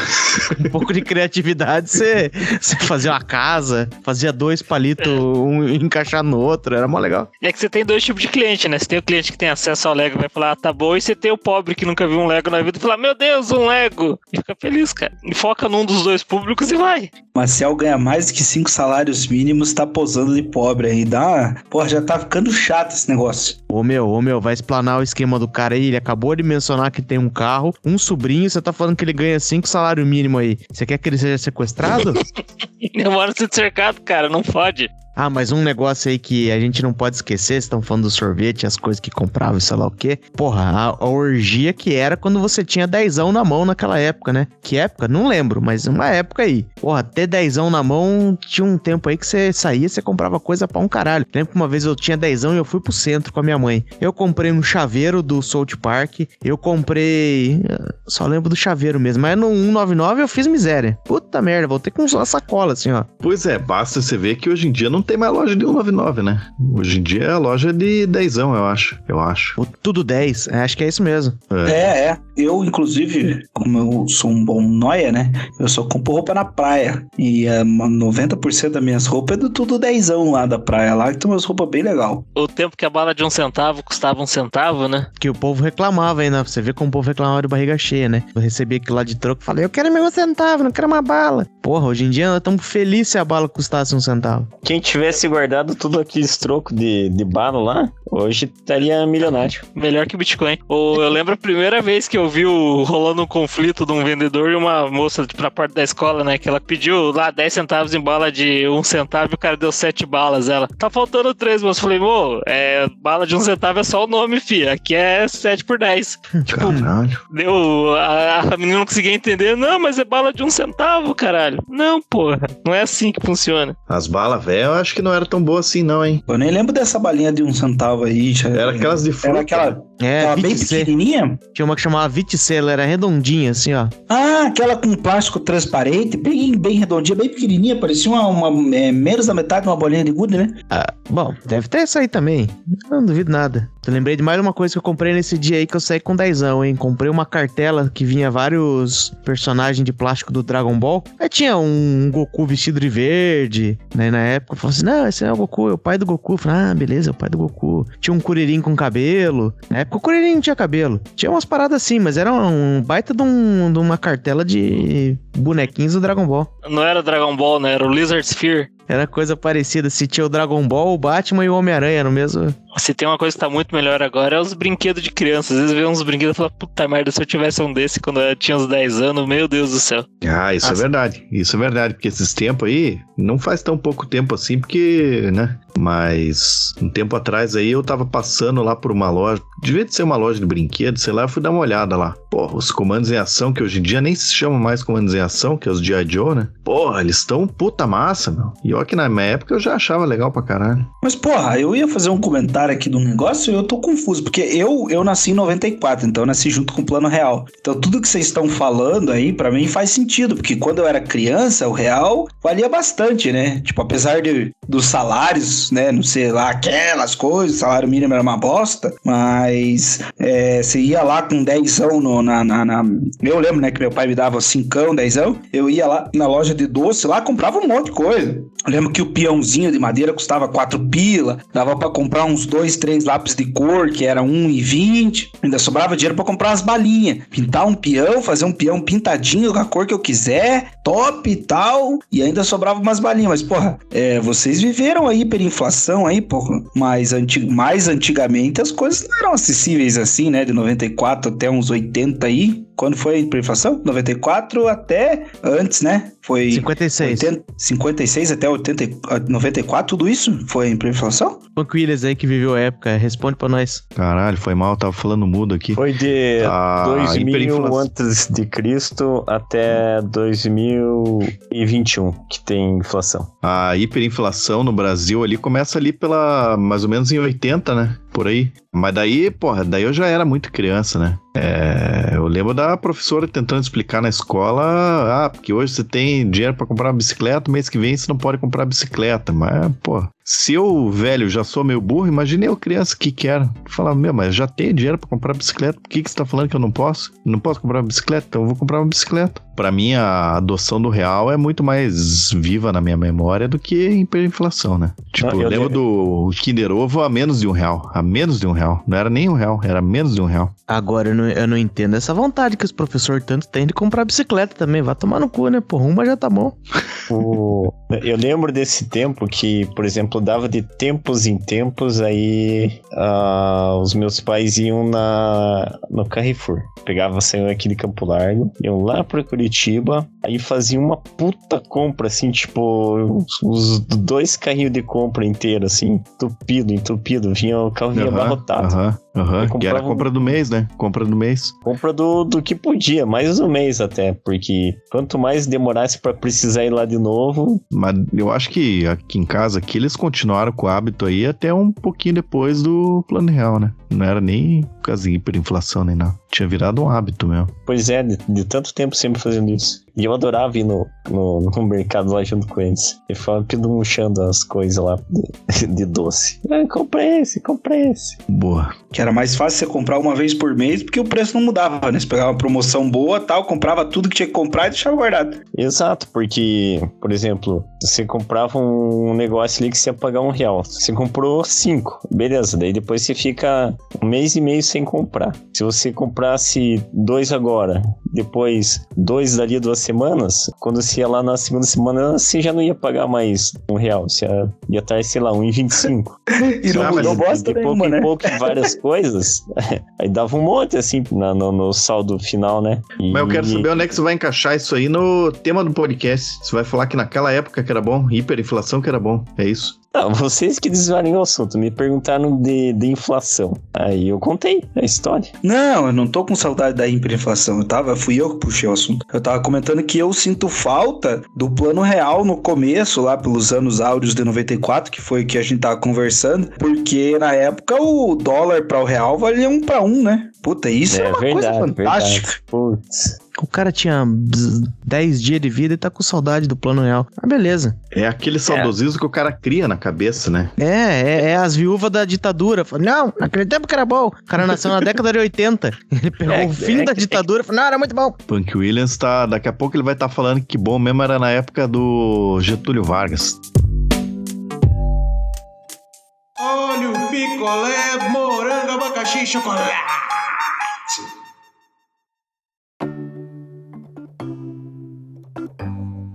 um pouco de criatividade, você, você fazia uma casa, fazia dois palitos, um encaixar no outro, era mó legal. É que você tem dois tipos de cliente, né? Você tem o cliente que tem acesso ao Lego e vai falar, ah, tá bom, e você tem o pobre que nunca viu um Lego na vida e fala, meu Deus, um Lego! E fica feliz, cara. E foca num dos dois públicos e vai. Marcel ganha mais do que cinco salários mínimos, tá posando de pobre aí. Dá uma... Porra, já tá ficando chato esse negócio. Ô meu, ô meu, vai explanar o esquema do cara aí. Ele acabou de mencionar que tem um carro, um sobrinho, você tá falando que ele ganha cinco salário mínimo aí. Você quer que ele seja sequestrado? Demora ser cercado, cara, não pode. Ah, mas um negócio aí que a gente não pode esquecer, estão falando do sorvete, as coisas que comprava e sei lá o quê. Porra, a, a orgia que era quando você tinha dezão na mão naquela época, né? Que época? Não lembro, mas uma época aí. Porra, ter dezão na mão, tinha um tempo aí que você saía, você comprava coisa pra um caralho. Lembro que uma vez eu tinha dezão e eu fui pro centro com a minha mãe. Eu comprei um chaveiro do South Park, eu comprei... eh, Só lembro do chaveiro mesmo, mas no 199 eu fiz miséria. Puta merda, voltei com uma sacola assim, ó. Pois é, basta você ver que hoje em dia não tem mais loja de 199, né? Hoje em dia é a loja de dezão, eu acho. Eu acho. O Tudo 10, é, acho que é isso mesmo. É. É, é. Eu, inclusive, como eu sou um bom noia, né? Eu só compro roupa na praia. E é, uma 90% das minhas roupas é do tudo dezão lá da praia lá, que tem umas roupas bem legal. O tempo que a bala de um centavo custava um centavo, né? Que o povo reclamava ainda. Você vê como o povo reclamava de barriga cheia, né? Eu recebi aquilo lá de troco e falei, eu quero meu centavo, não quero uma bala. Porra, hoje em dia nós estamos felizes se a bala custasse um centavo. Quem tivesse guardado tudo aqueles trocos de, de bala lá, hoje estaria milionário. Melhor que Bitcoin. Ou eu lembro a primeira vez que eu vi o, rolando um conflito de um vendedor e uma moça tipo, na porta da escola, né? Que ela pediu lá 10 centavos em bala de um centavo e o cara deu 7 balas. Ela, tá faltando 3, moço. Eu Falei, ô, é, bala de um centavo é só o nome, fia. Aqui é 7 por 10. tipo, Caralho. deu. A, a menina não conseguia entender. Não, mas é bala de um centavo, caralho. Não, porra. Não é assim que funciona. As balas velhas acho que não era tão boa assim, não, hein? Eu nem lembro dessa balinha de um centavo aí. já- Era aquelas de fruta. Era aquela, É, aquela bem 20C. pequenininha? Tinha uma que chamava 20C, ela era redondinha, assim, ó. Ah, aquela com plástico transparente, bem, bem redondinha, bem pequenininha, parecia uma, uma- é, menos da metade de uma bolinha de gude, né? Ah, bom, deve ter essa aí também. Eu não duvido nada. Eu lembrei de mais uma coisa que eu comprei nesse dia aí que eu saí com dezão, hein? Comprei uma cartela que vinha vários personagens de plástico do Dragon Ball. Aí tinha um Goku vestido de verde, né? Na época eu falei assim: não, esse é o Goku, é o pai do Goku. Eu falei, ah, beleza, é o pai do Goku. Tinha um Kuririn com cabelo. Na época o Kuririn não tinha cabelo. Tinha umas paradas assim, mas era um baita de, um- de uma cartela de bonequinhos do Dragon Ball. Não era Dragon Ball, né? Era o Lizard Sphere. Era coisa parecida. Se tinha o Dragon Ball, o Batman e o Homem-Aranha no mesmo. Se tem uma coisa que tá muito melhor agora, é os brinquedos de criança. Às vezes vê uns brinquedos e fala, puta merda, se eu tivesse um desse quando eu tinha uns 10 anos, meu Deus do céu. Ah, isso Nossa. é verdade. Isso é verdade, porque esses tempos aí, não faz tão pouco tempo assim, porque, né? Mas um tempo atrás aí eu tava passando lá por uma loja, devia de ser uma loja de brinquedos, sei lá, eu fui dar uma olhada lá. Porra, os comandos em ação, que hoje em dia nem se chamam mais comandos em ação, que é os G.I. Joe, né? Porra, eles estão puta massa, meu. E Só que na minha época eu já achava legal pra caralho. Mas, porra, eu ia fazer um comentário aqui do negócio e eu tô confuso, porque eu, eu nasci em 94, então eu nasci junto com o Plano Real. Então tudo que vocês estão falando aí, pra mim faz sentido, porque quando eu era criança, o real valia bastante, né? Tipo, apesar de, dos salários, né, não sei lá, aquelas coisas, salário mínimo era uma bosta, mas é, você ia lá com 10 no, na, na, na- Eu lembro, né, que meu pai me dava 5, 10 eu ia lá na loja de doce, lá comprava um monte de coisa. Eu lembro que o peãozinho de madeira custava 4 pila, dava pra comprar uns 2, 3 lápis de cor, que era 1,20. Ainda sobrava dinheiro pra comprar umas balinhas. Pintar um peão, fazer um peão pintadinho com a cor que eu quiser, top e tal. E ainda sobrava umas balinhas. Mas, porra, é, vocês viveram a hiperinflação aí, porra. Mas anti mais antigamente as coisas não eram acessíveis assim, né? De 94 até uns 80 aí. Quando foi a hiperinflação? 94 até antes, né? Foi 56. 80, 56 até 80, e- 94, tudo isso foi a hiperinflação? Punk Williams aí que viveu a época, responde pra nós. Caralho, foi mal, tava falando mudo aqui. Foi de Ah, 2000 hiperinflação. antes de Cristo até 2021 que tem inflação. A hiperinflação no Brasil ali começa ali pela mais ou menos em 80, né? Por aí. Mas daí, porra, daí eu já era muito criança, né? É, eu lembro da professora tentando explicar na escola, ah, porque hoje você tem dinheiro pra comprar uma bicicleta, mês que vem você não pode comprar bicicleta. Mas, pô, se eu, velho, já sou meio burro, imagine eu criança que quero. Falar, meu, mas já tenho dinheiro pra comprar bicicleta, por que, que você tá falando que eu não posso? Não posso comprar uma bicicleta? Então eu vou comprar uma bicicleta. Pra mim, a adoção do real é muito mais viva na minha memória do que a hiperinflação, né? Tipo, Ah, eu lembro. do Kinder Ovo a menos de um real. A menos de um real. Não era nem um real, era menos de um real. Agora eu não, eu não entendo essa vontade que os professores tanto têm de comprar bicicleta também. Vai tomar no cu, né? Porra, uma já tá bom. O- Eu lembro desse tempo que, por exemplo, dava de tempos em tempos, aí ah, os meus pais iam na, no Carrefour. Pegava, saiu aqui de Campo Largo, iam lá pra Curitiba, aí faziam uma puta compra, assim, tipo, os- dois carrinhos de compra inteiro, assim, entupido, entupido, vinha, o carro vinha Aham, abarrotado. Aham, aham. Eu Que era compra do mês, né? Compra do mês. Compra do, do que podia, mais um mês até, porque quanto mais demorasse pra precisar ir lá de novo, Mas eu acho que aqui em casa, aqui eles continuaram com o hábito aí até um pouquinho depois do plano real, né? Não era nem causa de hiperinflação nem nada. Tinha virado um hábito mesmo. Pois é, de, de tanto tempo sempre fazendo isso. E eu adorava ir no, no, no mercado lá junto com eles. E ficava pedunchando as coisas lá de, de doce. Ah, comprei esse, comprei esse. Boa. Que era mais fácil você comprar uma vez por mês, porque o preço não mudava, né? Você pegava uma promoção boa tal, comprava tudo que tinha que comprar e deixava guardado. Exato, porque, por exemplo, você comprava um negócio ali que você ia pagar um real. Você comprou cinco, beleza. Daí depois você fica um mês e meio sem comprar. Se você comprasse dois agora, depois dois dali duas semanas, quando você ia lá na segunda semana, você já não ia pagar mais um real. Você ia, ia estar, sei lá, um e vinte e cinco. E não mas mudou de, pouco nenhuma, em né? pouco várias coisas. Aí dava um monte, assim, na- no, no saldo final, né? E- Mas eu quero saber onde é que você vai encaixar isso aí no tema do podcast. Você vai falar que naquela época que era bom, hiperinflação que era bom. É isso. Não, vocês que desviaram o assunto, me perguntaram de, de inflação. Aí eu contei a história. Não, eu não tô com saudade da hiperinflação. Eu tava, fui eu que puxei o assunto. Eu tava comentando que eu sinto falta do plano real no começo, lá pelos anos áureos de 94, que foi o que a gente tava conversando, porque na época o dólar para o real valia um para um, né? Puta, isso é, uma coisa fantástica. verdade. Putz. O cara tinha bzz, 10 dias de vida e tá com saudade do plano real. Ah, beleza. É aquele saudosismo que o cara cria na cabeça, né? É, é, é as viúvas da ditadura. Fala, Não, naquele tempo que era bom. O cara nasceu na década de 80. Ele pegou É, o fim é da que- ditadura e falou, não, era muito bom. Punk Williams tá. Daqui a pouco ele vai estar falando que bom mesmo era na época do Getúlio Vargas. Óleo, picolé, morango, abacaxi, chocolate.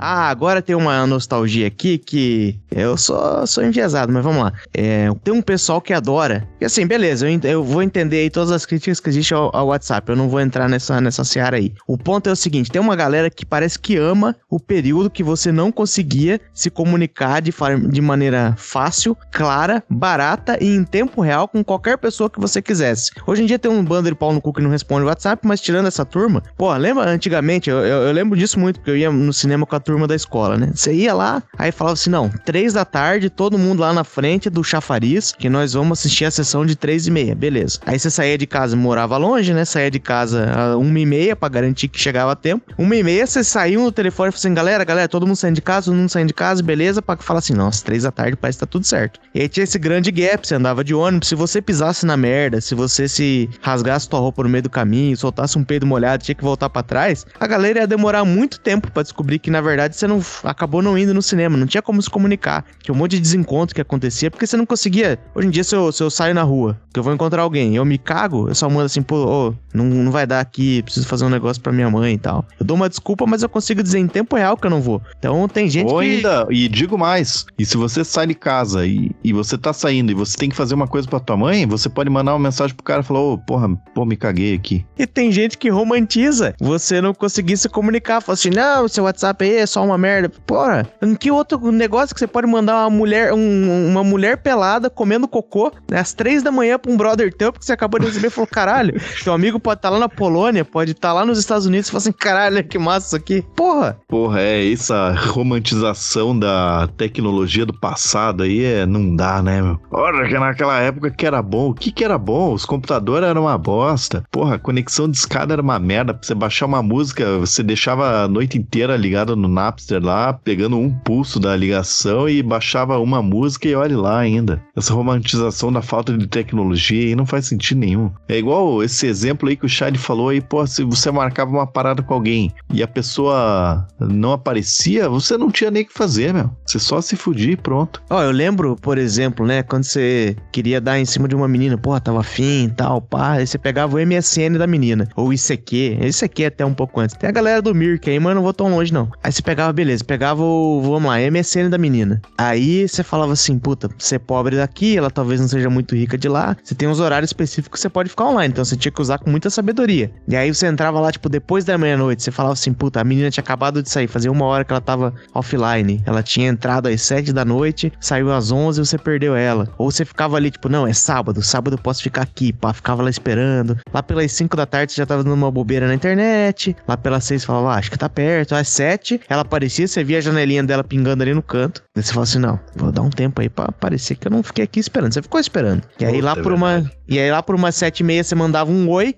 Ah, agora tem uma nostalgia aqui que eu sou, sou enviesado, mas vamos lá. É, tem um pessoal que adora. E assim, beleza, eu, eu vou entender aí todas as críticas que existem ao, ao WhatsApp. Eu não vou entrar nessa, nessa seara aí. O ponto é o seguinte: tem uma galera que parece que ama o período que você não conseguia se comunicar de, de maneira fácil, clara, barata e em tempo real com qualquer pessoa que você quisesse. Hoje em dia tem um bando de pau no cu que não responde o WhatsApp, mas tirando essa turma, pô, lembra antigamente? Eu, eu, eu lembro disso muito, porque eu ia no cinema com a turma turma da escola, né? Você ia lá, aí falava assim: não, três da tarde, todo mundo lá na frente do chafariz, que nós vamos assistir a sessão de três e meia, beleza. Aí você saía de casa, morava longe, né? Saía de casa uma e meia pra garantir que chegava a tempo. Uma e meia, você saiu no telefone e falou assim: galera, galera, todo mundo saindo de casa, todo mundo saindo de casa, beleza? Pra falar assim: nossa, três da tarde parece que tá tudo certo. E aí tinha esse grande gap, você andava de ônibus, se você pisasse na merda, se você se rasgasse tua roupa no meio do caminho, soltasse um peido molhado, tinha que voltar pra trás, a galera ia demorar muito tempo pra descobrir que na verdade você não acabou não indo no cinema, não tinha como se comunicar. Tinha um monte de desencontro que acontecia porque você não conseguia. Hoje em dia, se eu, se eu saio na rua, que eu vou encontrar alguém, eu me cago, eu só mando assim, pô, ô, não, não vai dar aqui, preciso fazer um negócio pra minha mãe e tal. Eu dou uma desculpa, mas eu consigo dizer em tempo real que eu não vou. Então tem gente Ou que. ainda, e digo mais, e se você sai de casa e, e você tá saindo e você tem que fazer uma coisa pra tua mãe, você pode mandar uma mensagem pro cara e falar, ô, porra, pô, me caguei aqui. E tem gente que romantiza você não conseguir se comunicar. Fala assim, não, seu WhatsApp aí é só uma merda. Porra, em que outro negócio que você pode mandar uma mulher, um- uma mulher pelada comendo cocô né, às três da manhã pra um brother teu, porque você acabou de receber e falou, caralho, teu amigo pode estar lá na Polônia, pode estar lá nos Estados Unidos e falar assim, caralho, que massa isso aqui. Porra, Porra, é essa romantização da tecnologia do passado aí, é, não dá, né, meu? Porra, que naquela época que era bom. O que que era bom? Os computadores eram uma bosta. Porra, a conexão de escada era uma merda. Pra você baixar uma música, você deixava a noite inteira ligado no Napster lá, pegando um pulso da ligação e baixava uma música e olhe lá ainda. Essa romantização da falta de tecnologia aí não faz sentido nenhum. É igual esse exemplo aí que o Chad falou aí, pô, se você marcava uma parada com alguém e a pessoa não aparecia, você não tinha nem o que fazer, meu. Você só se fudir e pronto. Ó, eu lembro, por exemplo, né, quando você queria dar em cima de uma menina, porra, tava afim e tal, pá, aí você pegava o MSN da menina, ou o ICQ, ICQ até um pouco antes. Tem a galera do Mirk aí, mas não vou tão longe não. Aí você pegava, beleza, pegava o, vamos lá, MSN da menina. Aí você falava assim, puta, você é pobre daqui, ela talvez não seja muito rica de lá, você tem uns horários específicos que você pode ficar online, então você tinha que usar com muita sabedoria. E aí você entrava lá, tipo, depois da meia-noite, você falava assim, puta, a menina tinha acabado de sair, fazia uma hora que ela tava offline, ela tinha entrado às sete da noite, saiu às onze e você perdeu ela. Ou você ficava ali, tipo, não, é sábado, sábado eu posso ficar aqui, pá, ficava lá esperando. Lá pelas cinco da tarde você já tava dando uma bobeira na internet, lá pelas seis você falava, ah, acho que tá perto, às sete ela aparecia, você via a janelinha dela pingando ali no canto, Daí você fala assim, não, vou dar um tempo aí pra parecer que eu não fiquei aqui esperando, você ficou esperando. E aí Puta, lá por uma, e aí lá por umas sete e meia você mandava um oi,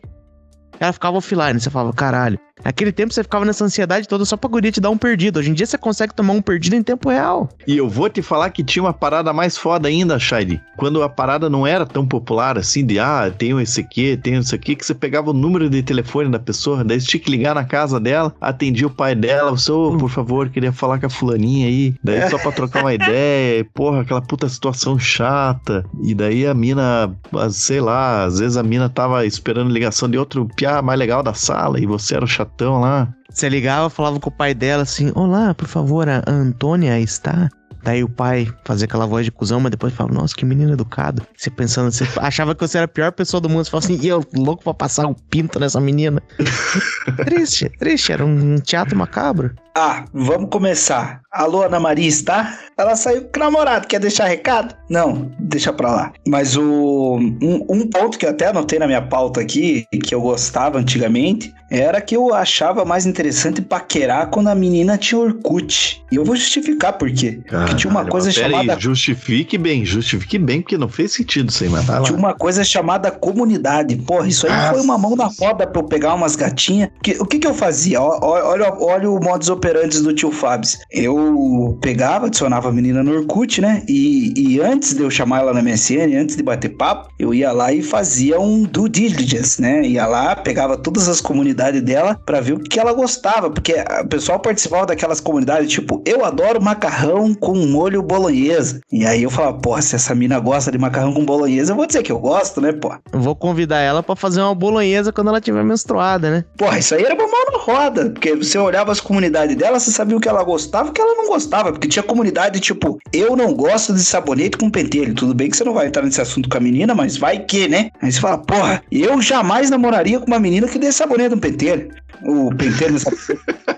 ela ficava offline, você falava, caralho. Naquele tempo você ficava nessa ansiedade toda só pra guria te dar um perdido. Hoje em dia você consegue tomar um perdido em tempo real. E eu vou te falar que tinha uma parada mais foda ainda, Shady. Quando a parada não era tão popular assim, de ah, tem esse aqui, tem isso aqui, que você pegava o número de telefone da pessoa, daí você tinha que ligar na casa dela, atendia o pai dela, você, ô, por favor, queria falar com a fulaninha aí. Daí só pra trocar uma ideia, e, porra, aquela puta situação chata. E daí a mina, sei lá, às vezes a mina tava esperando ligação de outro piá mais legal da sala e você era o chatão lá. Você ligava, falava com o pai dela assim: Olá, por favor, a Antônia está? Daí o pai fazia aquela voz de cuzão, mas depois falava, nossa, que menino educado. Você pensando, você achava que você era a pior pessoa do mundo. Você falava assim, e eu louco pra passar um pinto nessa menina. triste, triste, era um teatro macabro. Ah, vamos começar. Alô, Ana Maria está? Ela saiu com o namorado, quer deixar recado? Não, deixa pra lá. Mas o um, um ponto que eu até anotei na minha pauta aqui, que eu gostava antigamente, era que eu achava mais interessante paquerar quando a menina tinha Orkut. E eu vou justificar por quê. Porque tinha uma coisa chamada Aí, justifique bem, justifique bem, porque não fez sentido mas vai lá. Tinha uma coisa chamada comunidade. Porra, isso aí foi uma mão na roda pra eu pegar umas gatinhas. Que- o que que eu fazia? Ó- Olha, olha o modus operandi do tio Fábio. Eu pegava, adicionava a menina no Orkut, né? E, e antes de eu chamar ela na MSN, antes de bater papo, eu ia lá e fazia um due diligence, né? Ia lá, pegava todas as comunidades dela pra ver o que ela gostava. Porque o pessoal participava daquelas comunidades, tipo, eu adoro macarrão com molho bolonhesa. E aí eu falava, porra, se essa mina gosta de macarrão com bolonhesa, eu vou dizer que eu gosto, né, pô? Eu vou convidar ela pra fazer uma bolonhesa quando ela tiver menstruada, né? Porra, isso aí era uma mão na roda, porque você olhava as comunidades dela, você sabia o que ela gostava e o que ela não gostava, porque tinha comunidade tipo, eu não gosto de sabonete com pentelho. Tudo bem que você não vai entrar nesse assunto com a menina, mas vai que, né? Aí você fala, porra, eu jamais namoraria com uma menina que dê sabonete no pentelho. O pentelho sabonete.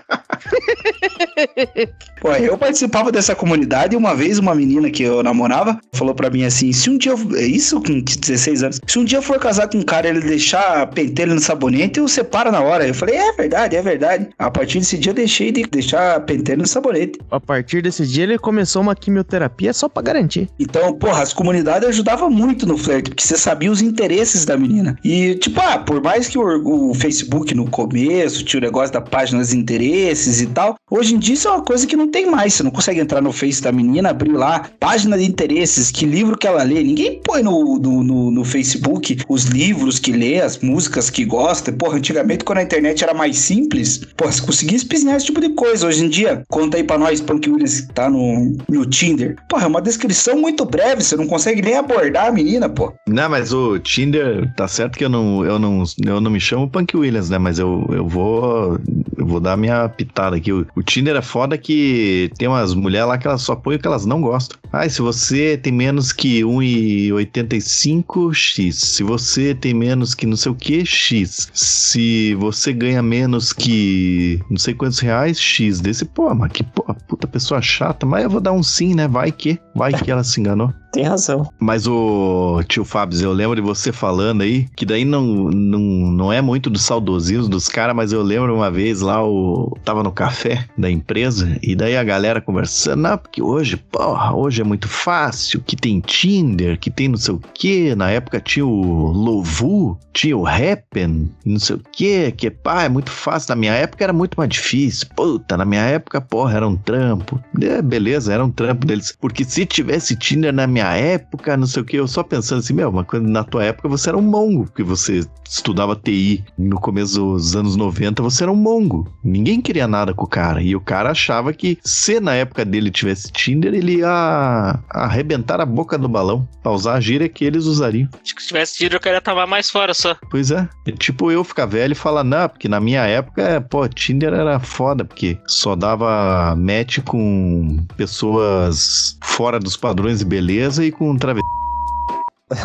Pô, eu participava dessa comunidade e uma vez uma menina que eu namorava falou pra mim assim: se um dia, eu- é isso com 16 anos, se um dia eu for casar com um cara e ele deixar pentelho no sabonete, eu separo na hora. Eu falei: é verdade, é verdade. A partir desse dia eu deixei de deixar pentelho no sabonete. A partir desse dia ele começou uma quimioterapia só pra garantir. Então, porra, as comunidades ajudavam muito no flerte, porque você sabia os interesses da menina. E, tipo, ah, por mais que o, o Facebook no começo tinha o negócio da página dos interesses e tal, hoje em dia isso é uma coisa que não tem mais. Você não consegue entrar no Face da menina, abrir lá, página de interesses, que livro que ela lê. Ninguém põe no, no, no- no Facebook os livros que lê, as músicas que gosta. Porra, antigamente, quando a internet era mais simples, porra, você conseguia espizinhar esse tipo de coisa. Hoje em dia, conta aí pra nós, Punk Williams, que tá no, no Tinder. Porra, é uma descrição muito breve, você não consegue nem abordar a menina, pô. Não, mas o Tinder, tá certo que eu não, eu não, eu não me chamo Punk Williams, né? Mas eu, eu vou eu vou dar minha pitada aqui. O, o Tinder é foda que tem umas mulheres lá que elas só põem o que elas não gostam. Ah, se você tem menos que 1,85, X. Se você tem menos que não sei o que, X. Se você ganha menos que não sei quantos reais, X. Desse, pô, mas que pô, puta pessoa chata. Mas eu vou dar um sim, né? Vai que, vai que ela se enganou. Tem razão. Mas o tio Fábio, eu lembro de você falando aí, que daí não, não, não é muito do saudosismo dos caras, mas eu lembro uma vez lá, o tava no café da empresa, e daí a galera conversando, não, porque hoje, porra, hoje é muito fácil, que tem Tinder, que tem não sei o que, na época tinha o Lovu, tinha o Happen, não sei o que, que pá, é muito fácil, na minha época era muito mais difícil, puta, na minha época, porra, era um trampo, é, beleza, era um trampo deles, porque se tivesse Tinder na minha época, não sei o que, eu só pensando assim, meu, mas quando na tua época você era um mongo, porque você estudava TI no começo dos anos 90, você era um mongo. Ninguém queria nada com o cara. E o cara achava que se na época dele tivesse Tinder, ele ia arrebentar a boca do balão. Pra usar a gíria que eles usariam. Acho que se tivesse tido, eu queria tomar mais fora só. Pois é. É tipo eu ficar velho e falar, não, porque na minha época, pô, Tinder era foda, porque só dava match com pessoas fora dos padrões de beleza e com travesti.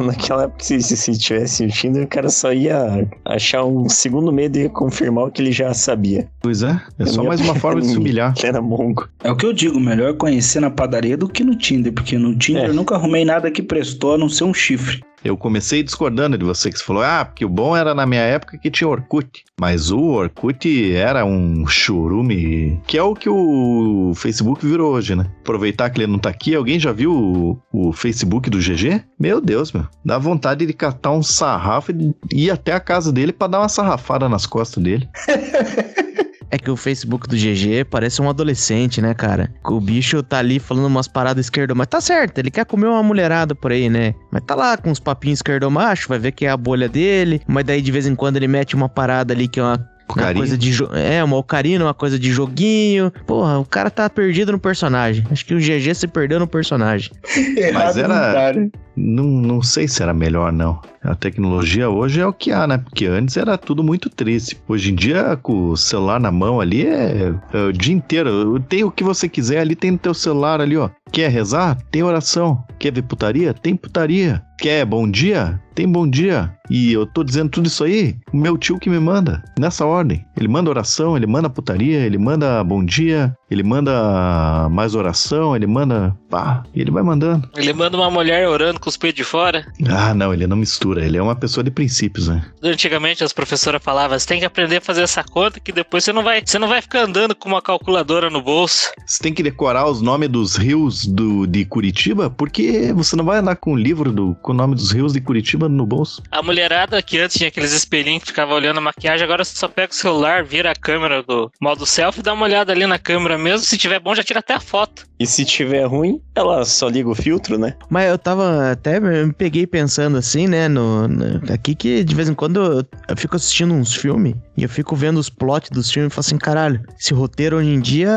Naquela época, se, se, se tivesse o Tinder, o cara só ia achar um segundo medo e ia confirmar o que ele já sabia. Pois é, é só mais uma forma de se humilhar. Era mongo. É o que eu digo, melhor conhecer na padaria do que no Tinder, porque no Tinder É. eu nunca arrumei nada que prestou a não ser um chifre. Eu comecei discordando de você que você falou, ah, porque o bom era na minha época que tinha Orkut. Mas o Orkut era um churume, que é o que o Facebook virou hoje, né? Aproveitar que ele não tá aqui, alguém já viu o, o Facebook do GG? Meu Deus, meu. Dá vontade de catar um sarrafo e ir até a casa dele pra dar uma sarrafada nas costas dele. É que o Facebook do GG parece um adolescente, né, cara? O bicho tá ali falando umas paradas esquerdo, mas tá certo, ele quer comer uma mulherada por aí, né? Mas tá lá com uns papinhos esquerdomacho, vai ver que é a bolha dele, mas daí de vez em quando ele mete uma parada ali que é uma Uma coisa de É, uma ocarina, uma coisa de joguinho. Porra, o cara tá perdido no personagem. Acho que o GG se perdeu no personagem. Mas era- não não sei se era melhor, não. A tecnologia hoje é o que há, né? Porque antes era tudo muito triste. Hoje em dia, com o celular na mão ali, é, é o dia inteiro. Tem o que você quiser ali, tem no teu celular ali, ó. Quer rezar? Tem oração. Quer ver putaria? Tem putaria. Quer bom dia? Tem bom dia. E eu tô dizendo tudo isso aí, o meu tio que me manda, nessa ordem. Ele manda oração, ele manda putaria, ele manda bom dia, ele manda mais oração, ele manda pá, e ele vai mandando. Ele manda uma mulher orando com os peitos de fora. Ah, não, ele não mistura, ele é uma pessoa de princípios, né? Antigamente as professoras falavam, você tem que aprender a fazer essa conta que depois você não vai, você não vai ficar andando com uma calculadora no bolso. Você tem que decorar os nomes dos rios do, de Curitiba, porque você não vai andar com o livro do, com o nome dos rios de Curitiba no bolso. A mulherada que antes tinha aqueles espelhinhos que ficava olhando a maquiagem, agora você só pega o celular, vira a câmera do modo selfie, dá uma olhada ali na câmera mesmo. Se tiver bom, já tira até a foto. E se tiver ruim, ela só liga o filtro, né? Mas eu tava até me peguei pensando assim, né? No, no- aqui que de vez em quando eu, eu fico assistindo uns filmes e eu fico vendo os plots dos filmes e falo assim, caralho, esse roteiro hoje em dia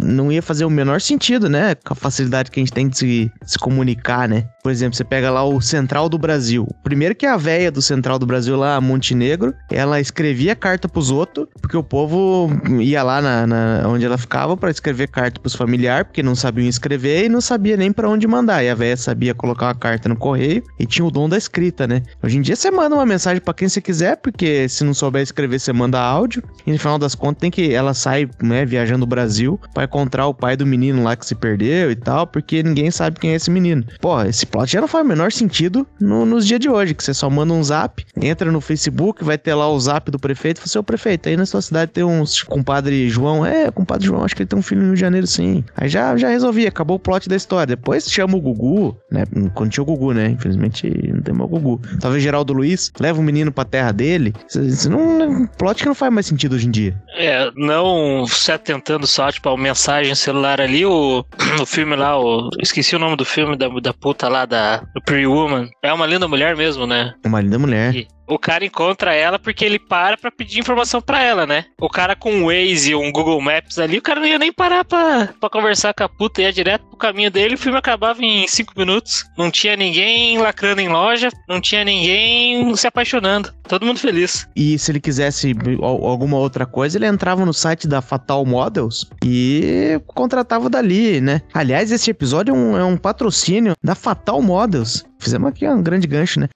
não ia fazer o menor sentido, né? Com a facilidade que a gente tem de se, se comunicar, né? Por exemplo, você pega lá o Central do Brasil. Primeiro que a véia do Central do Brasil lá, Montenegro, ela escrevia carta pros outros, porque o povo ia lá na, na- onde ela ficava pra escrever carta pros familiares, porque não sabiam escrever e não sabia nem pra onde mandar. E a véia sabia colocar uma carta no correio e tinha o dom da escrita, né? Hoje em dia você manda uma mensagem pra quem você quiser, porque se não souber escrever, você manda áudio. E no final das contas tem que ela sai, né, viajando o Brasil pra encontrar o pai do menino lá que se perdeu e tal, porque ninguém sabe quem é esse menino. Pô, esse plot já não faz o menor sentido no- nos dias de hoje, que você só manda um zap, entra no Facebook, vai ter lá o zap do prefeito, e fala, seu prefeito, aí na sua cidade tem uns compadre João, é, compadre João, acho que ele tem um filho no Rio de Janeiro sim. Aí já, já resolvi, acabou o plot da história. Depois chama o Gugu, né, quando tinha o Gugu, né, infelizmente não tem mais o Gugu. Talvez Geraldo Luiz, leva o menino pra terra dele, isso, não, um plot que não faz mais sentido hoje em dia. É, não se atentando só, tipo, a mensagem celular ali, o, o filme lá, o, esqueci o nome do filme da, da puta lá, da do Pretty Woman. É uma linda mulher mesmo, né? Uma linda mulher. E O cara encontra ela porque ele para pra pedir informação pra ela, né? O cara com um Waze e um Google Maps ali, o cara não ia nem parar pra, pra conversar com a puta, ia direto pro caminho dele, o filme acabava em cinco minutos. Não tinha ninguém lacrando em loja, não tinha ninguém se apaixonando. Todo mundo feliz. E se ele quisesse al- alguma outra coisa, ele entrava no site da Fatal Models e contratava dali, né? Aliás, esse episódio é um, é um patrocínio da Fatal Models. Fizemos aqui um grande gancho, né?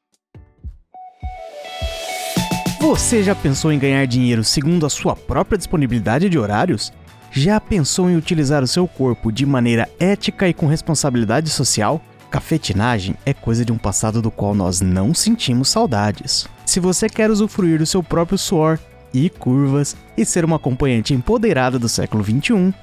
Você já pensou em ganhar dinheiro segundo a sua própria disponibilidade de horários? Já pensou em utilizar o seu corpo de maneira ética e com responsabilidade social? Cafetinagem é coisa de um passado do qual nós não sentimos saudades. Se você quer usufruir do seu próprio suor e curvas e ser uma acompanhante empoderada do século XXI,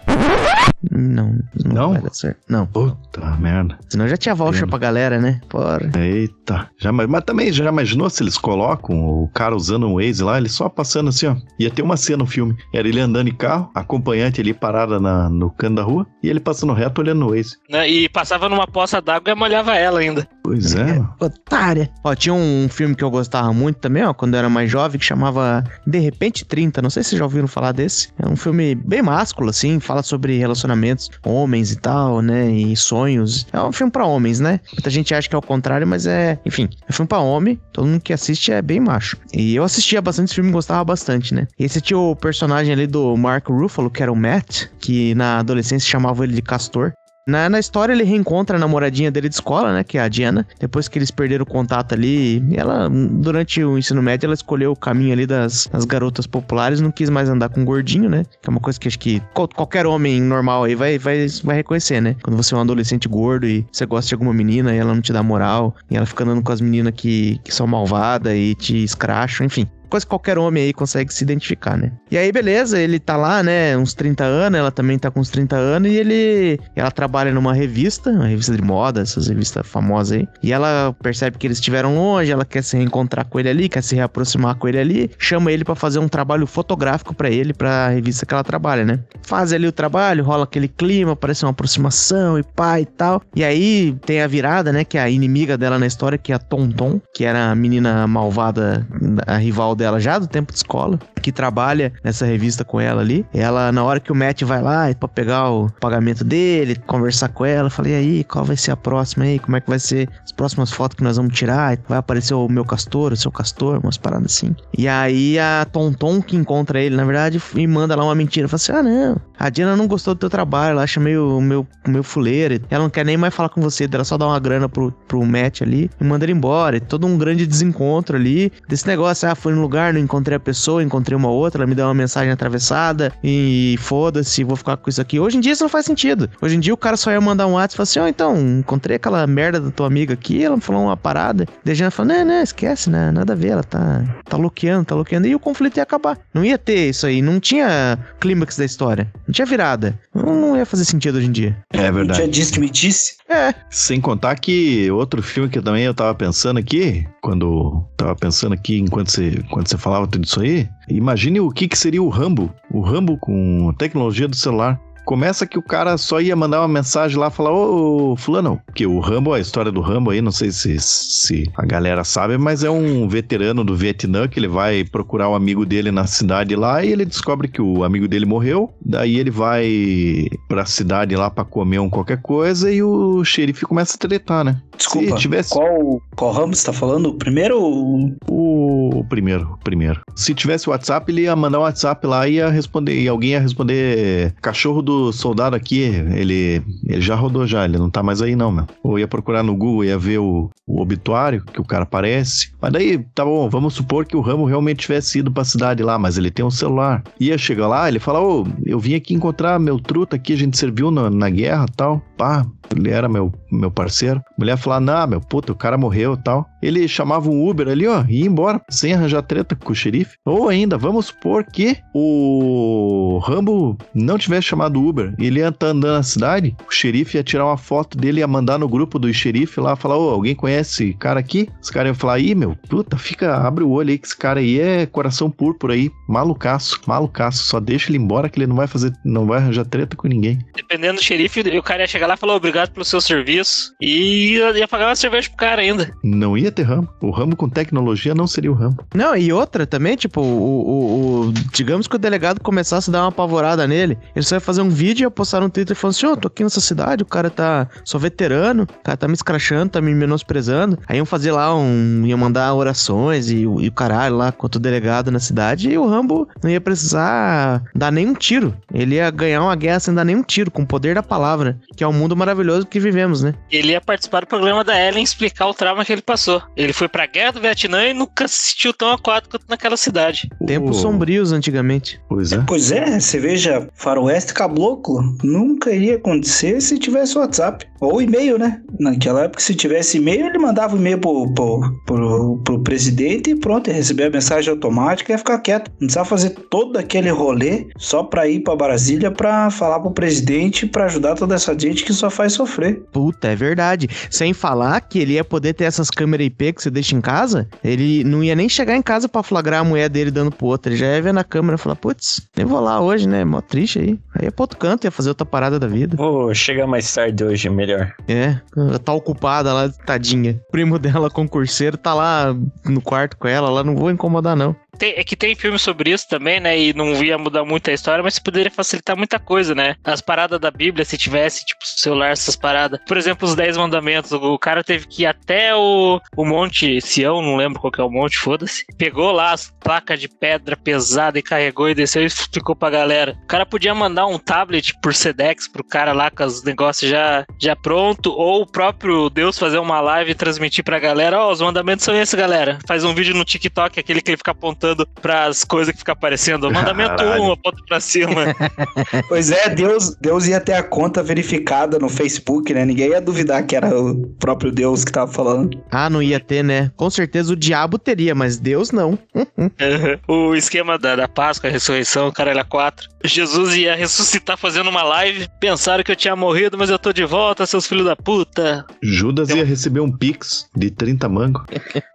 Não, não, Não? vai dar certo. Não. Puta merda. Senão já tinha voucher Lembra. pra galera, né? Porra. Eita. Já, mas mas também já imaginou se eles colocam o cara usando um Waze lá, ele só passando assim, ó. Ia ter uma cena no filme. Era ele andando em carro, acompanhante ali parada na- no canto da rua, e ele passando reto olhando no Waze. Né? E passava numa poça d'água e molhava ela ainda. Pois é. mano. Otária. Ó, tinha um filme que eu gostava muito também, ó, quando eu era mais jovem, que chamava De Repente 30. Não sei se vocês já ouviram falar desse. É um filme bem másculo, assim, fala sobre relacionamentos, homens e tal, né? E sonhos. É um filme pra homens, né? Muita gente acha que é o contrário, mas é. Enfim, é um filme pra homem. Todo mundo que assiste é bem macho. E eu assistia bastante esse filme e gostava bastante, né? E esse tinha o personagem ali do Mark Ruffalo, que era o Matt, que na adolescência chamava ele de Castor. Na, na história, ele reencontra a namoradinha dele de escola, né? Que é a Diana. Depois que eles perderam o contato ali. Ela, durante o ensino médio, ela escolheu o caminho ali das, das garotas populares. Não quis mais andar com gordinho, né? Que é uma coisa que acho que qual- qualquer homem normal aí vai, vai, vai reconhecer, né? Quando você é um adolescente gordo e você gosta de alguma menina e ela não te dá moral. E ela fica andando com as meninas que, que são malvadas e te escracham, enfim que qualquer homem aí consegue se identificar, né? E aí, beleza, ele tá lá, né, uns 30 anos, ela também tá com uns 30 anos, e ele. Ela trabalha numa revista, uma revista de moda, essas revistas famosas aí. E ela percebe que eles estiveram longe, ela quer se reencontrar com ele ali, quer se reaproximar com ele ali, chama ele pra fazer um trabalho fotográfico pra ele, pra revista que ela trabalha, né? Faz ali o trabalho, rola aquele clima, parece uma aproximação e pá e tal. E aí tem a virada, né, que é a inimiga dela na história, que é a Tonton, que era a menina malvada, a rival dela já do tempo de escola, que trabalha nessa revista com ela ali. Ela, na hora que o Matt vai lá pra pegar o pagamento dele, conversar com ela, falei, aí, qual vai ser a próxima aí? Como é que vai ser as próximas fotos que nós vamos tirar? Vai aparecer o meu castor, o seu castor, umas paradas assim. E aí a Tonton que encontra ele, na verdade, e manda lá uma mentira. Fala assim, ah, não, a Diana não gostou do teu trabalho, ela acha meio, meio, meio fuleira. Ela não quer nem mais falar com você, ela só dá uma grana pro, pro Matt ali e manda ele embora. E todo um grande desencontro ali desse negócio. Ah, fui no lugar, não encontrei a pessoa, encontrei uma outra, ela me deu uma mensagem atravessada e foda-se, vou ficar com isso aqui. Hoje em dia isso não faz sentido. Hoje em dia o cara só ia mandar um WhatsApp e falar assim: Ó, então, encontrei aquela merda da tua amiga aqui, ela me falou uma parada. Daí a Diana falou: Não, não, esquece, né? Nada a ver, ela tá, tá loqueando, tá loqueando. E o conflito ia acabar. Não ia ter isso aí, não tinha clímax da história, não tinha virada. Não, não ia fazer sentido hoje em dia. É Já verdade. disse que me disse. É, Sem contar que outro filme que também eu tava pensando aqui, quando tava pensando aqui enquanto você, quando você falava tudo isso aí, imagine o que, que seria o Rambo. O Rambo com tecnologia do celular. Começa que o cara só ia mandar uma mensagem lá, falar, ô, fulano, que o Rambo, a história do Rambo aí, não sei se, se a galera sabe, mas é um veterano do Vietnã que ele vai procurar o amigo dele na cidade lá e ele descobre que o amigo dele morreu, daí ele vai pra cidade lá pra comer um qualquer coisa e o xerife começa a tretar, né? Desculpa, Se tivesse... qual, qual ramo você tá falando? O primeiro ou O primeiro, o primeiro. Se tivesse WhatsApp, ele ia mandar um WhatsApp lá e ia responder, e alguém ia responder cachorro do soldado aqui, ele, ele já rodou já, ele não tá mais aí não, meu. Ou ia procurar no Google, ia ver o, o obituário que o cara aparece. Mas daí, tá bom, vamos supor que o Ramo realmente tivesse ido pra cidade lá, mas ele tem um celular. Ia chegar lá, ele fala, ô, eu vim aqui encontrar meu truta aqui, a gente serviu na, na guerra tal, pá, ele era meu, meu parceiro. Mulher falava, não, meu, puta, o cara morreu tal. Ele chamava um Uber ali, ó, e ia embora, sem arranjar treta com o xerife. Ou ainda, vamos supor que o Rambo não tivesse chamado Uber e ele ia estar andando na cidade, o xerife ia tirar uma foto dele ia mandar no grupo do xerife lá, falar, ô, alguém conhece esse cara aqui? Os caras iam falar, ih, meu, puta, fica, abre o olho aí que esse cara aí é coração púrpura aí, malucaço, malucaço, só deixa ele embora que ele não vai fazer, não vai arranjar treta com ninguém. Dependendo do xerife, o cara ia chegar lá e falar obrigado pelo seu serviço. E ia, pagar uma cerveja pro cara ainda. Não ia ter Rambo. O Rambo com tecnologia não seria o Rambo. Não, e outra também, tipo, o, o- o- digamos que o delegado começasse a dar uma apavorada nele, ele só ia fazer um vídeo e ia postar no Twitter falando assim, ó, tô aqui nessa cidade, o cara tá só veterano, o cara tá me escrachando, tá me menosprezando. Aí iam fazer lá um, iam mandar orações e, o- e o caralho lá contra o delegado na cidade e o Rambo não ia precisar dar nenhum tiro. Ele ia ganhar uma guerra sem dar nenhum tiro, com o poder da palavra, que é o mundo maravilhoso que vivemos, né? Ele ia participar do programa da Ellen explicar o trauma que ele passou. Ele foi pra guerra do Vietnã e nunca se sentiu tão aquado quanto naquela cidade. Tempos sombrios antigamente. Pois é. Pois é, você veja, Faroeste Caboclo nunca iria acontecer se tivesse WhatsApp. Ou e-mail, né? Naquela época, se tivesse e-mail, ele mandava o e-mail pro, pro, pro, pro presidente e pronto, ia receber a mensagem automática e ia ficar quieto. Não precisava fazer todo aquele rolê só pra ir pra Brasília pra falar pro presidente pra ajudar toda essa gente que só faz sofrer. Puta, é verdade. Sem falar que ele ia poder ter essas câmeras IP que você deixa em casa, ele não ia nem chegar em casa pra flagrar a mulher dele dando pro outro. Ele já ia ver na câmera e falar, putz, nem vou lá hoje, né? Mó triste aí. Aí ia pro outro canto, ia fazer outra parada da vida. Vou chegar mais tarde hoje, melhor. É, tá ocupada lá, tadinha. O primo dela, concurseiro, tá lá no quarto com ela, lá não vou incomodar não. Tem- é que tem filme sobre isso também, né? E não ia mudar muito a história, mas poderia facilitar muita coisa, né? As paradas da Bíblia, se tivesse, tipo, celular, essas paradas. Por exemplo, os Dez Mandamentos. O cara teve que ir até o, o Monte Sião, não lembro qual que é o monte, foda-se. Pegou lá as placas de pedra pesada e carregou e desceu e explicou pra galera. O cara podia mandar um tablet por Sedex pro cara lá com os negócios já, já pronto, ou o próprio Deus fazer uma live e transmitir pra galera. Ó, os mandamentos são esses, galera. Faz um vídeo no TikTok, aquele que ele fica apontando pras coisas que fica aparecendo. Mandamento Caralho. 1, aponta pra cima. Pois é, Deus, Deus ia ter a conta verificada no Facebook, né? Ninguém ia duvidar que era o próprio Deus que tava falando. Ah, não ia ter, né? Com certeza o diabo teria, mas Deus não. o esquema da, da Páscoa, a ressurreição, o cara era 4. Jesus ia ressuscitar fazendo uma live. Pensaram que eu tinha morrido, mas eu tô de volta, seus filhos da puta. Judas ia receber um pix de 30 mango.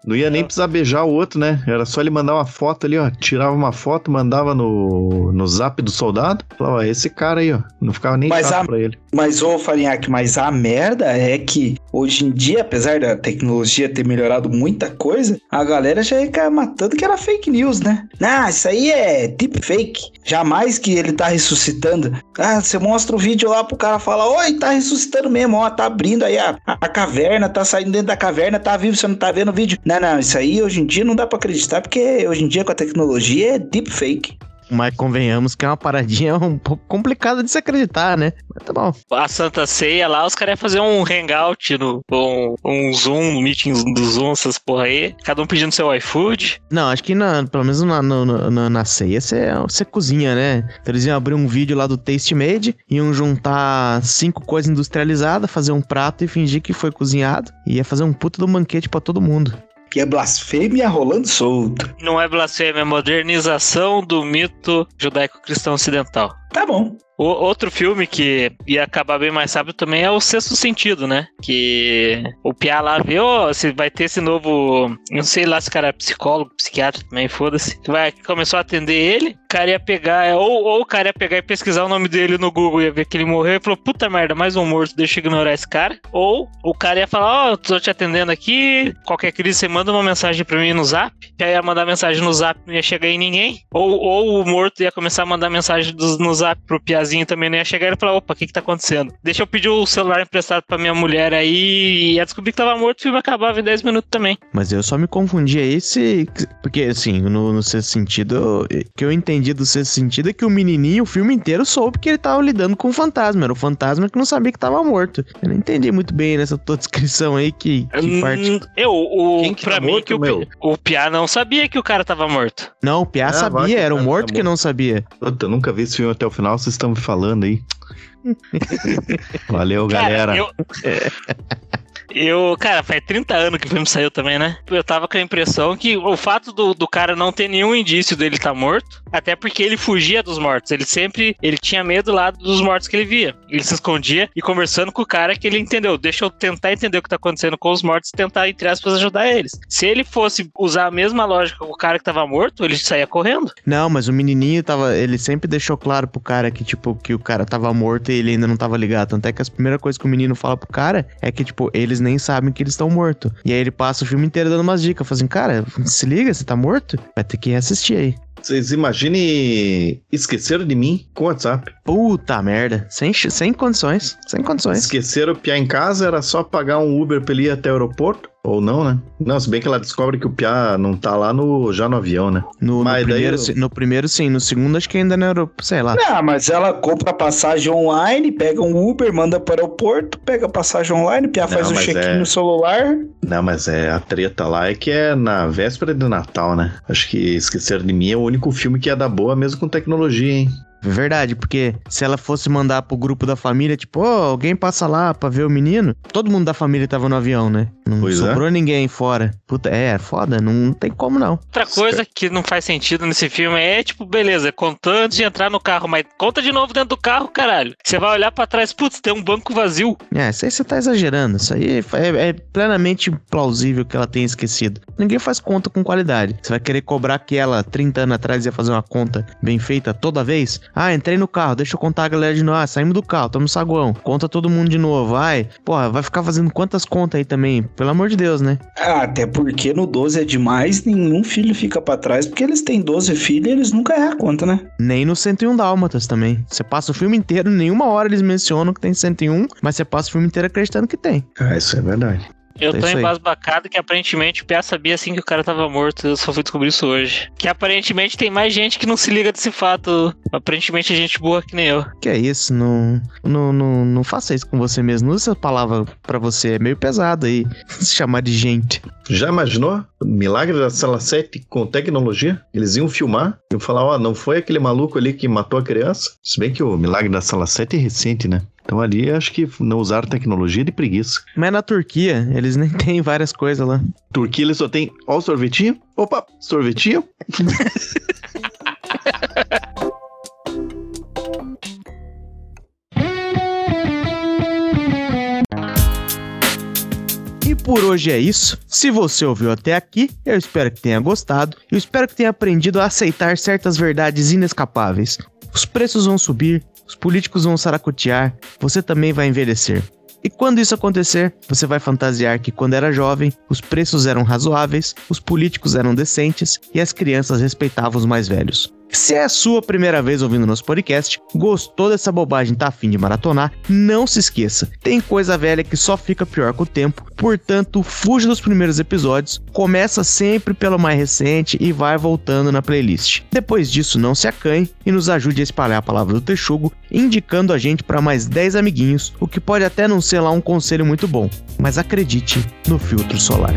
Não ia nem precisar beijar o outro, né? Era só ele mandar uma foto ali, ó. Tirava uma foto, mandava no, no zap do soldado. Falava, ó, esse cara aí, ó. Não ficava nem Mas chato a- pra ele. Mas, ô Farinhaque, mas a merda é que hoje em dia, apesar da tecnologia ter melhorado muita coisa, a galera já ia matando que era fake news, né? Ah, isso aí é deepfake. Jamais que ele tá ressuscitando. Ah, você mostra o vídeo lá pro cara falar, oi, tá ressuscitando mesmo, ó, tá abrindo aí a, a, a caverna, tá saindo dentro da caverna, tá vivo, você não tá vendo o vídeo. Não, não, isso aí hoje em dia não dá pra acreditar, porque hoje em dia com a tecnologia é deepfake. Mas convenhamos que é uma paradinha um pouco complicada de se acreditar, né? Mas tá bom. A Santa Ceia lá, os caras iam fazer um hangout, no, um, um Zoom, um meeting do Zoom, essas porra aí. Cada um pedindo seu iFood. Não, acho que na, pelo menos na, no- na, na ceia você, cozinha, né? Então eles iam abrir um vídeo lá do Taste Made, iam juntar cinco coisas industrializadas, fazer um prato e fingir que foi cozinhado. E ia fazer um puta do banquete pra todo mundo. Que é blasfêmia rolando solto. Não é blasfêmia, é modernização do mito judaico-cristão ocidental. Tá bom. O, outro filme que ia acabar bem mais rápido também é o Sexto Sentido, né? Que o Piá lá vê, ó, se vai ter esse novo. Não sei lá se o cara é psicólogo, psiquiatra também, foda-se. Vai, começou a atender ele, o cara ia pegar, ou, ou o cara ia pegar e pesquisar o nome dele no Google, ia ver que ele morreu e falou: puta merda, mais um morto, deixa eu ignorar esse cara. Ou o cara ia falar: ó, oh, tô te atendendo aqui, qualquer crise você manda uma mensagem pra mim no zap. Já ia mandar mensagem no zap, não ia chegar em ninguém. Ou, ou o morto ia começar a mandar mensagem do, no zap pro Também, não ia chegar e falar: opa, o que que tá acontecendo? Deixa eu pedir o celular emprestado pra minha mulher aí. E ia descobrir que tava morto, o filme acabava em 10 minutos também. Mas eu só me confundi aí se. Porque, assim, no, no sexto sentido, o que eu entendi do sexto sentido é que o menininho, o filme inteiro, soube que ele tava lidando com o fantasma. Era o fantasma que não sabia que tava morto. Eu não entendi muito bem nessa tua descrição aí que, que parte. Hum, Eu, o, Quem que pra tá mim, morto, que o, meu? O Piá não sabia que o cara tava morto. Não, o Piá Ah, sabia, era o morto tá que não sabia. Puta, eu nunca vi esse filme até o final, vocês estão falando aí. Valeu, galera. Cara, eu... Eu, cara, faz 30 anos que o filme saiu também, né? Eu tava com a impressão que o fato do, do cara não ter nenhum indício dele estar morto, até porque ele fugia dos mortos. Ele sempre, ele tinha medo lá dos mortos que ele via. Ele se escondia e conversando com o cara que ele entendeu. Deixa eu tentar entender o que tá acontecendo com os mortos e tentar, entre aspas, ajudar eles. Se ele fosse usar a mesma lógica com o cara que tava morto, ele saía correndo. Não, mas o menininho tava. Ele sempre deixou claro pro cara que, tipo, que o cara tava morto e ele ainda não tava ligado. Tanto é que a primeira coisa que o menino fala pro cara é que, tipo, eles nem sabem que eles estão mortos. E aí ele passa o filme inteiro dando umas dicas. Fala assim, cara, se liga, você tá morto? Vai ter que reassistir aí. Vocês imaginem esqueceram de mim com o WhatsApp. Puta merda. Sem, sem condições. Sem condições. Esqueceram o Piá em casa, era só pagar um Uber pra ele ir até o aeroporto? Ou não, né? Não, se bem que ela descobre que o Piá não tá lá no, já no avião, né? No, no primeiro, eu- no primeiro, sim. No segundo, acho que ainda não era. Sei lá. Ah, mas ela compra a passagem online, pega um Uber, manda para o aeroporto, pega a passagem online, Pia faz Não, o check-in é- no celular. Não, mas é a treta lá é que é na véspera de Natal, né? Acho que Esqueceram de mim é o único filme que ia dar boa mesmo com tecnologia, hein? Verdade, porque se ela fosse mandar pro grupo da família, tipo, ô, alguém passa lá pra ver o menino, todo mundo da família tava no avião, né? Não Pois é. sobrou ninguém fora. Puta, é, foda, não tem como não. Outra coisa que não faz sentido nesse filme é, tipo, beleza, contou antes de entrar no carro, mas conta de novo dentro do carro, caralho. Você vai olhar pra trás, putz, tem um banco vazio. É, isso aí você tá exagerando. Isso aí é, é plenamente plausível que ela tenha esquecido. Ninguém faz conta com qualidade. Você vai querer cobrar que ela, 30 anos atrás, ia fazer uma conta bem feita toda vez? Ah, entrei no carro, deixa eu contar a galera de novo. Ah, saímos do carro, tamo no saguão. Conta todo mundo de novo, vai. Porra, vai ficar fazendo quantas contas aí também? Pelo amor de Deus, né? Ah, até porque no 12 é demais, nenhum filho fica pra trás, porque eles têm 12 filhos e eles nunca erram a conta, né? Nem no 101 Dálmatas também. Você passa o filme inteiro, nenhuma hora eles mencionam que tem 101, mas você passa o filme inteiro acreditando que tem. Ah, isso é verdade. Eu É tô embasbacado que aparentemente o Pia sabia assim que o cara tava morto. Eu só fui descobrir isso hoje. Que aparentemente tem mais gente que não se liga desse fato. Aparentemente é gente boa que nem eu. Que é isso, não, não, não, não faça isso com você mesmo. Não use essa palavra pra você, é meio pesado aí. Se chamar de gente. Já imaginou? Milagre da Sala 7 com tecnologia? Eles iam filmar e falar, ó, não foi aquele maluco ali que matou a criança? Se bem que o Milagre da Sala 7 é recente, né? Então ali acho que não usaram tecnologia de preguiça. Mas na Turquia, eles nem têm várias coisas lá. Turquia ele só tem, ó o sorvetinho. Opa, sorvetinho. E por hoje é isso. Se você ouviu até aqui, eu espero que tenha gostado. Eu espero que tenha aprendido a aceitar certas verdades inescapáveis. Os preços vão subir, os políticos vão saracotear, você também vai envelhecer. E quando isso acontecer, você vai fantasiar que quando era jovem, os preços eram razoáveis, os políticos eram decentes e as crianças respeitavam os mais velhos. Se é a sua primeira vez ouvindo nosso podcast, gostou dessa bobagem, tá afim de maratonar, não se esqueça, tem coisa velha que só fica pior com o tempo, portanto, fuja dos primeiros episódios, começa sempre pelo mais recente e vai voltando na playlist. Depois disso, não se acanhe e nos ajude a espalhar a palavra do Texugo, indicando a gente para mais 10 amiguinhos, o que pode até não ser lá um conselho muito bom, mas acredite no filtro solar.